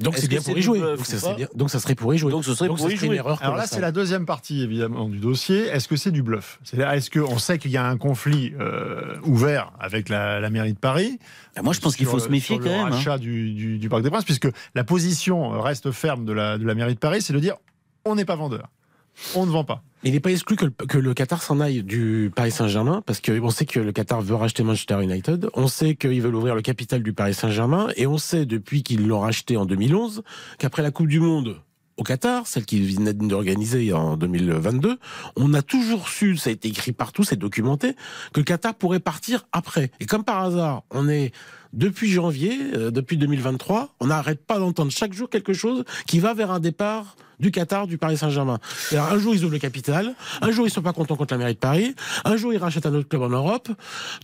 Donc c'est bien pour y jouer. Donc ça, bien- donc ça serait pour y jouer. Donc ce serait Donc pour ça y serait une jouer. erreur Alors là, c'est la deuxième partie évidemment du dossier. Est-ce que c'est du bluff? C'est-à-dire, est-ce qu'on sait qu'il y a un conflit euh, ouvert avec la, la mairie de Paris? Ah, Moi, je pense qu'il faut se méfier sur quand le même. hein. rachat du, du- du Parc des Princes, puisque la position reste ferme de la, de la mairie de Paris, c'est de dire on n'est pas vendeur, on ne vend pas. Il n'est pas exclu que le, Qatar s'en aille du Paris Saint-Germain, parce qu'on sait que le Qatar veut racheter Manchester United, on sait qu'ils veulent ouvrir le capital du Paris Saint-Germain, et on sait depuis qu'ils l'ont racheté en 2011 qu'après la Coupe du Monde au Qatar, celle qu'ils viennent d'organiser en 2022, on a toujours su, ça a été écrit partout, c'est documenté, que le Qatar pourrait partir après. Et comme par hasard, on est depuis janvier, euh, depuis 2023, on n'arrête pas d'entendre chaque jour quelque chose qui va vers un départ du Qatar, du Paris Saint-Germain. Un jour, ils ouvrent le capital, un jour, ils sont pas contents contre la mairie de Paris, un jour, ils rachètent un autre club en Europe.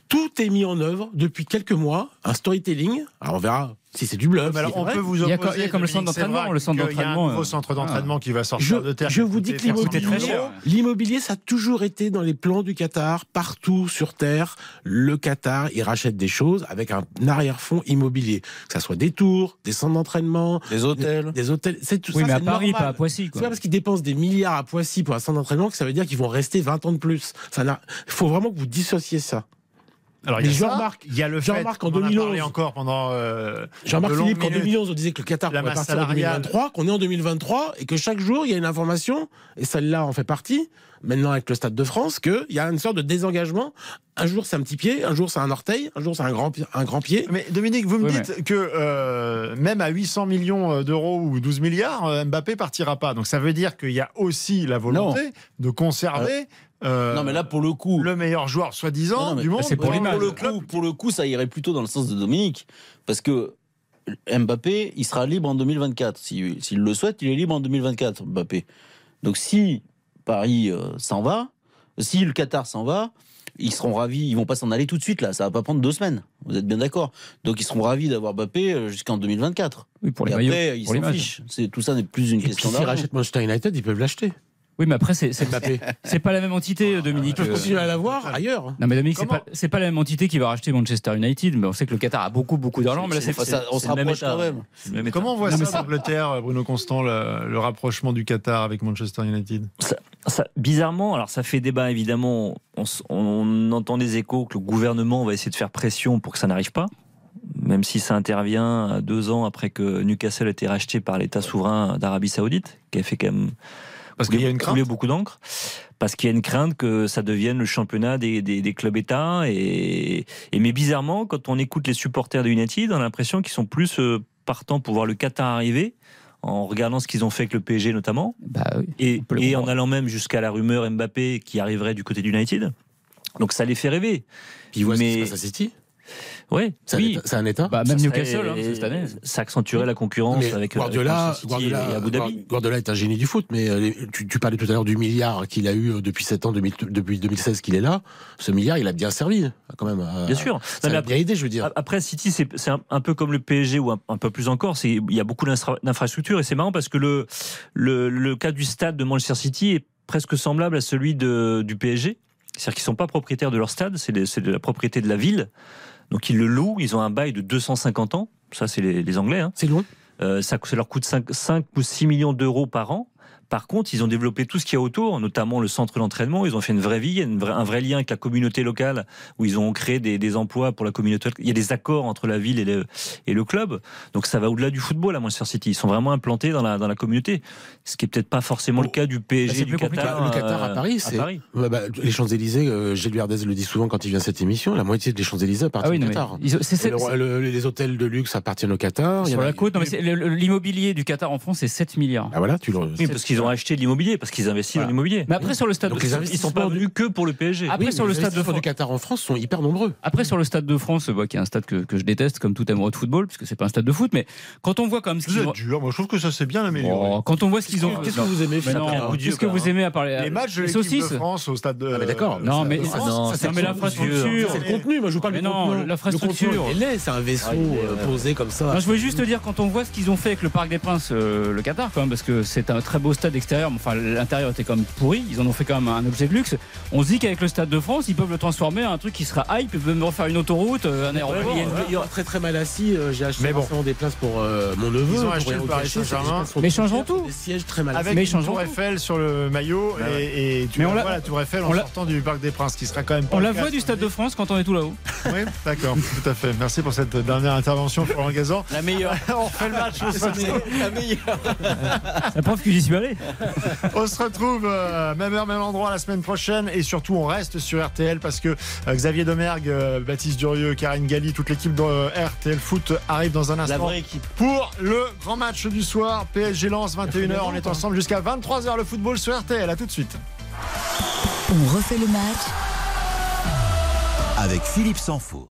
Tout est mis en œuvre depuis quelques mois, un storytelling. Alors, on verra si c'est du bluff. Mais alors, on vrai. peut vous Il y a opposer, il y a comme le centre d'entraînement, le centre y a un d'entraînement, nouveau euh, centre d'entraînement qui va Je, sortir de terre. je vous dis que l'immobilier, l'immobilier, ça a toujours été dans les plans du Qatar, partout sur Terre. Le Qatar, il rachète des choses avec un arrière-fond immobilier. Que ça soit des tours, des centres d'entraînement, Les hôtels. des, des hôtels. C'est tout Oui, ça. mais à c'est Paris, normal. pas à Poissy. C'est pas parce qu'ils dépensent des milliards à Poissy pour un centre d'entraînement que ça veut dire qu'ils vont rester 20 ans de plus. Ça n'a, faut vraiment que vous dissociez ça. Alors, il y a Jean-Marc- il y a le fait, Jean-Marc, en on en a 2011. parlé encore pendant euh, Jean-Marc Philippe, en minutes. 2011, on disait que le Qatar La pourrait masse partir en salariale. 2023, qu'on est en 2023 et que chaque jour, il y a une information, et celle-là en fait partie, maintenant avec le Stade de France, qu'il y a une sorte de désengagement. Un jour, c'est un petit pied, un jour, c'est un orteil, un jour, c'est un grand, un grand pied. Mais Dominique, vous me Oui, dites que euh, même à 800 millions d'euros ou 12 milliards, euh, Mbappé partira pas. Donc ça veut dire qu'il y a aussi la volonté de conserver euh, Non, mais là, pour le coup. le meilleur joueur soi-disant non, du monde. c'est pour pour le coup, pour le coup, ça irait plutôt dans le sens de Dominique, parce que Mbappé, il sera libre en 2024. Si- S'il le souhaite, il est libre en 2024, Mbappé. Donc si Paris euh, s'en va, si le Qatar s'en va, ils seront ravis. Ils vont pas s'en aller tout de suite là. Ça va pas prendre deux semaines. Vous êtes bien d'accord. Donc ils seront ravis d'avoir Mbappé euh, jusqu'en 2024. Oui, pour les Et maillots. après, ils pour s'en l'image. fichent. C'est tout ça n'est plus une Et question s'ils d'argent. rachètent Manchester United, ils peuvent l'acheter. Oui, mais après, c'est c'est- Mbappé. c'est pas la même entité, Dominique. Ils peuvent Euh, continuer à l'avoir ailleurs. Non mais Dominique, c'est pas, c'est pas la même entité qui va racheter Manchester United, mais on sait que le Qatar a beaucoup beaucoup d'argent, mais là c'est ça- on se c'est le même rapproche état. quand même. Même. Comment on voit Non, ça l'Angleterre, Bruno Constant, le, le rapprochement du Qatar avec Manchester United? Ça- bizarrement, alors ça fait débat évidemment. On, on entend des échos que le gouvernement va essayer de faire pression pour que ça n'arrive pas, même si ça intervient deux ans après que Newcastle a été racheté par l'État souverain d'Arabie Saoudite, qui a fait quand même Parce qu'il y a une crainte. beaucoup d'encre, parce qu'il y a une crainte que ça devienne le championnat des, des- des clubs États. Et, et mais bizarrement, quand on écoute les supporters de United, on a l'impression qu'ils sont plus euh, partants pour voir le Qatar arriver. En regardant ce qu'ils ont fait avec le PSG notamment, Bah oui. et, en allant même jusqu'à la rumeur Mbappé qui arriverait du côté d'United. Donc ça les fait rêver. Puis ils voient ce qui se passe à City. Ouais, C'est oui. un état. Bah, même Ça Newcastle serait- hein, c'est cette année. Ça accentuerait la concurrence Mais avec Guardiola, City Guardiola, et Abu Dhabi. Guardiola est un génie du foot, mais euh, tu, tu parlais tout à l'heure du milliard qu'il a eu euh, depuis 7 ans, 2000 depuis 2016 qu'il est là. Ce milliard, il a bien servi, quand même. à- Bien sûr. Ça Non, a bien aidé, je veux dire. Après, City, c'est un, un peu comme le PSG ou un, un peu plus encore. Il y a beaucoup d'infra- d'infrastructures et c'est marrant parce que le, le le cas du stade de Manchester City est presque semblable à celui de, du PSG. C'est-à-dire qu'ils sont pas propriétaires de leur stade, c'est les- c'est de la propriété de la ville. Donc ils le louent, ils ont un bail de 250 ans. Ça, c'est les, les Anglais. hein. C'est long. Euh, ça, ça leur coûte 5, 5 ou 6 millions d'euros par an. Par contre, ils ont développé tout ce qu'il y a autour, notamment le centre d'entraînement. Ils ont fait une vraie vie, une vraie- un vrai lien avec la communauté locale, où ils ont créé des, des emplois pour la communauté. Il y a des accords entre la ville et le, et le club. Donc ça va au-delà du football à Manchester City. Ils sont vraiment implantés dans la, dans la communauté. Ce qui est peut-être pas forcément le cas du Bah, PSG, c'est du. Qatar. Le Qatar à euh, Paris, c'est- bah, les Champs-Élysées, euh, Gilles Verdez le dit souvent quand il vient à cette émission, la moitié des Champs-Élysées Ah appartiennent oui, au mais Qatar. ils- le- le- les hôtels de luxe appartiennent au Qatar. Sur la côte, l'immobilier du Qatar en France, c'est 7 milliards. Ah voilà, tu le. Oui, parce qu'ils ont acheté de l'immobilier, parce qu'ils investissent Voilà. dans l'immobilier. Mais après sur le stade Donc de les France- Ils sont pas venus que pour le PSG. Après, Oui, sur le les stade de France- du Qatar en France sont hyper nombreux. Après sur le stade de France, bah, qui est un stade que, que je déteste comme tout amoureux de football, puisque c'est pas un stade de foot, mais quand on voit comme ce Vous qu'ils ont, dur, moi je trouve que ça s'est bien amélioré. Oh, quand on voit ce qu'ils ont, Qu'est-ce que vous aimez qu'est-ce que quand vous même. aimez à parler Les matchs de saucisses France au stade de. Ah, mais d'accord. Non, mais- c'est l'infrastructure. C'est le contenu, moi je vous parle non, l'infrastructure. C'est un vaisseau euh, posé comme ça. Je voulais juste te dire quand on voit ce qu'ils ont fait avec le Parc des Princes, euh, le Qatar, quand même, parce que c'est un très beau stade extérieur. mais Enfin, l'intérieur était quand même pourri. Ils en ont fait quand même un objet de luxe. On se dit qu'avec le Stade de France, ils peuvent le transformer en un truc qui sera hype. Ils peuvent me refaire une autoroute, euh, un aéroport. il y a une- voilà. il y a très très mal assis. euh, J'ai acheté Mais bon. des places pour euh, mon neveu. Ils ont acheté le Paris Saint-Germain. Mais changeront tout. Des sièges très mal assis. Avec Mais une tour. Eiffel sur le maillot Bah ouais. et, et tu Mais on vois la- la tour Eiffel en sortant du Parc des Princes, qui sera quand même pas On la cas voit du Stade de France quand on est tout là-haut. Oui, d'accord, tout à fait. Merci pour cette dernière intervention, Florent Gazan. La meilleure. (laughs) On refait le match. (laughs) La meilleure. La preuve que j'y suis allé. (laughs) On se retrouve euh, même heure, même endroit la semaine prochaine et surtout on reste sur RTL parce que euh, Xavier Domergue, euh, Baptiste Durieux, Karine Galli, toute l'équipe de euh, RTL Foot arrive dans un La instant vraie équipe. pour le grand match du soir. PSG lance 21h. On est ensemble jusqu'à 23h le football sur RTL. À tout de suite. On refait le match avec Philippe Sansfour.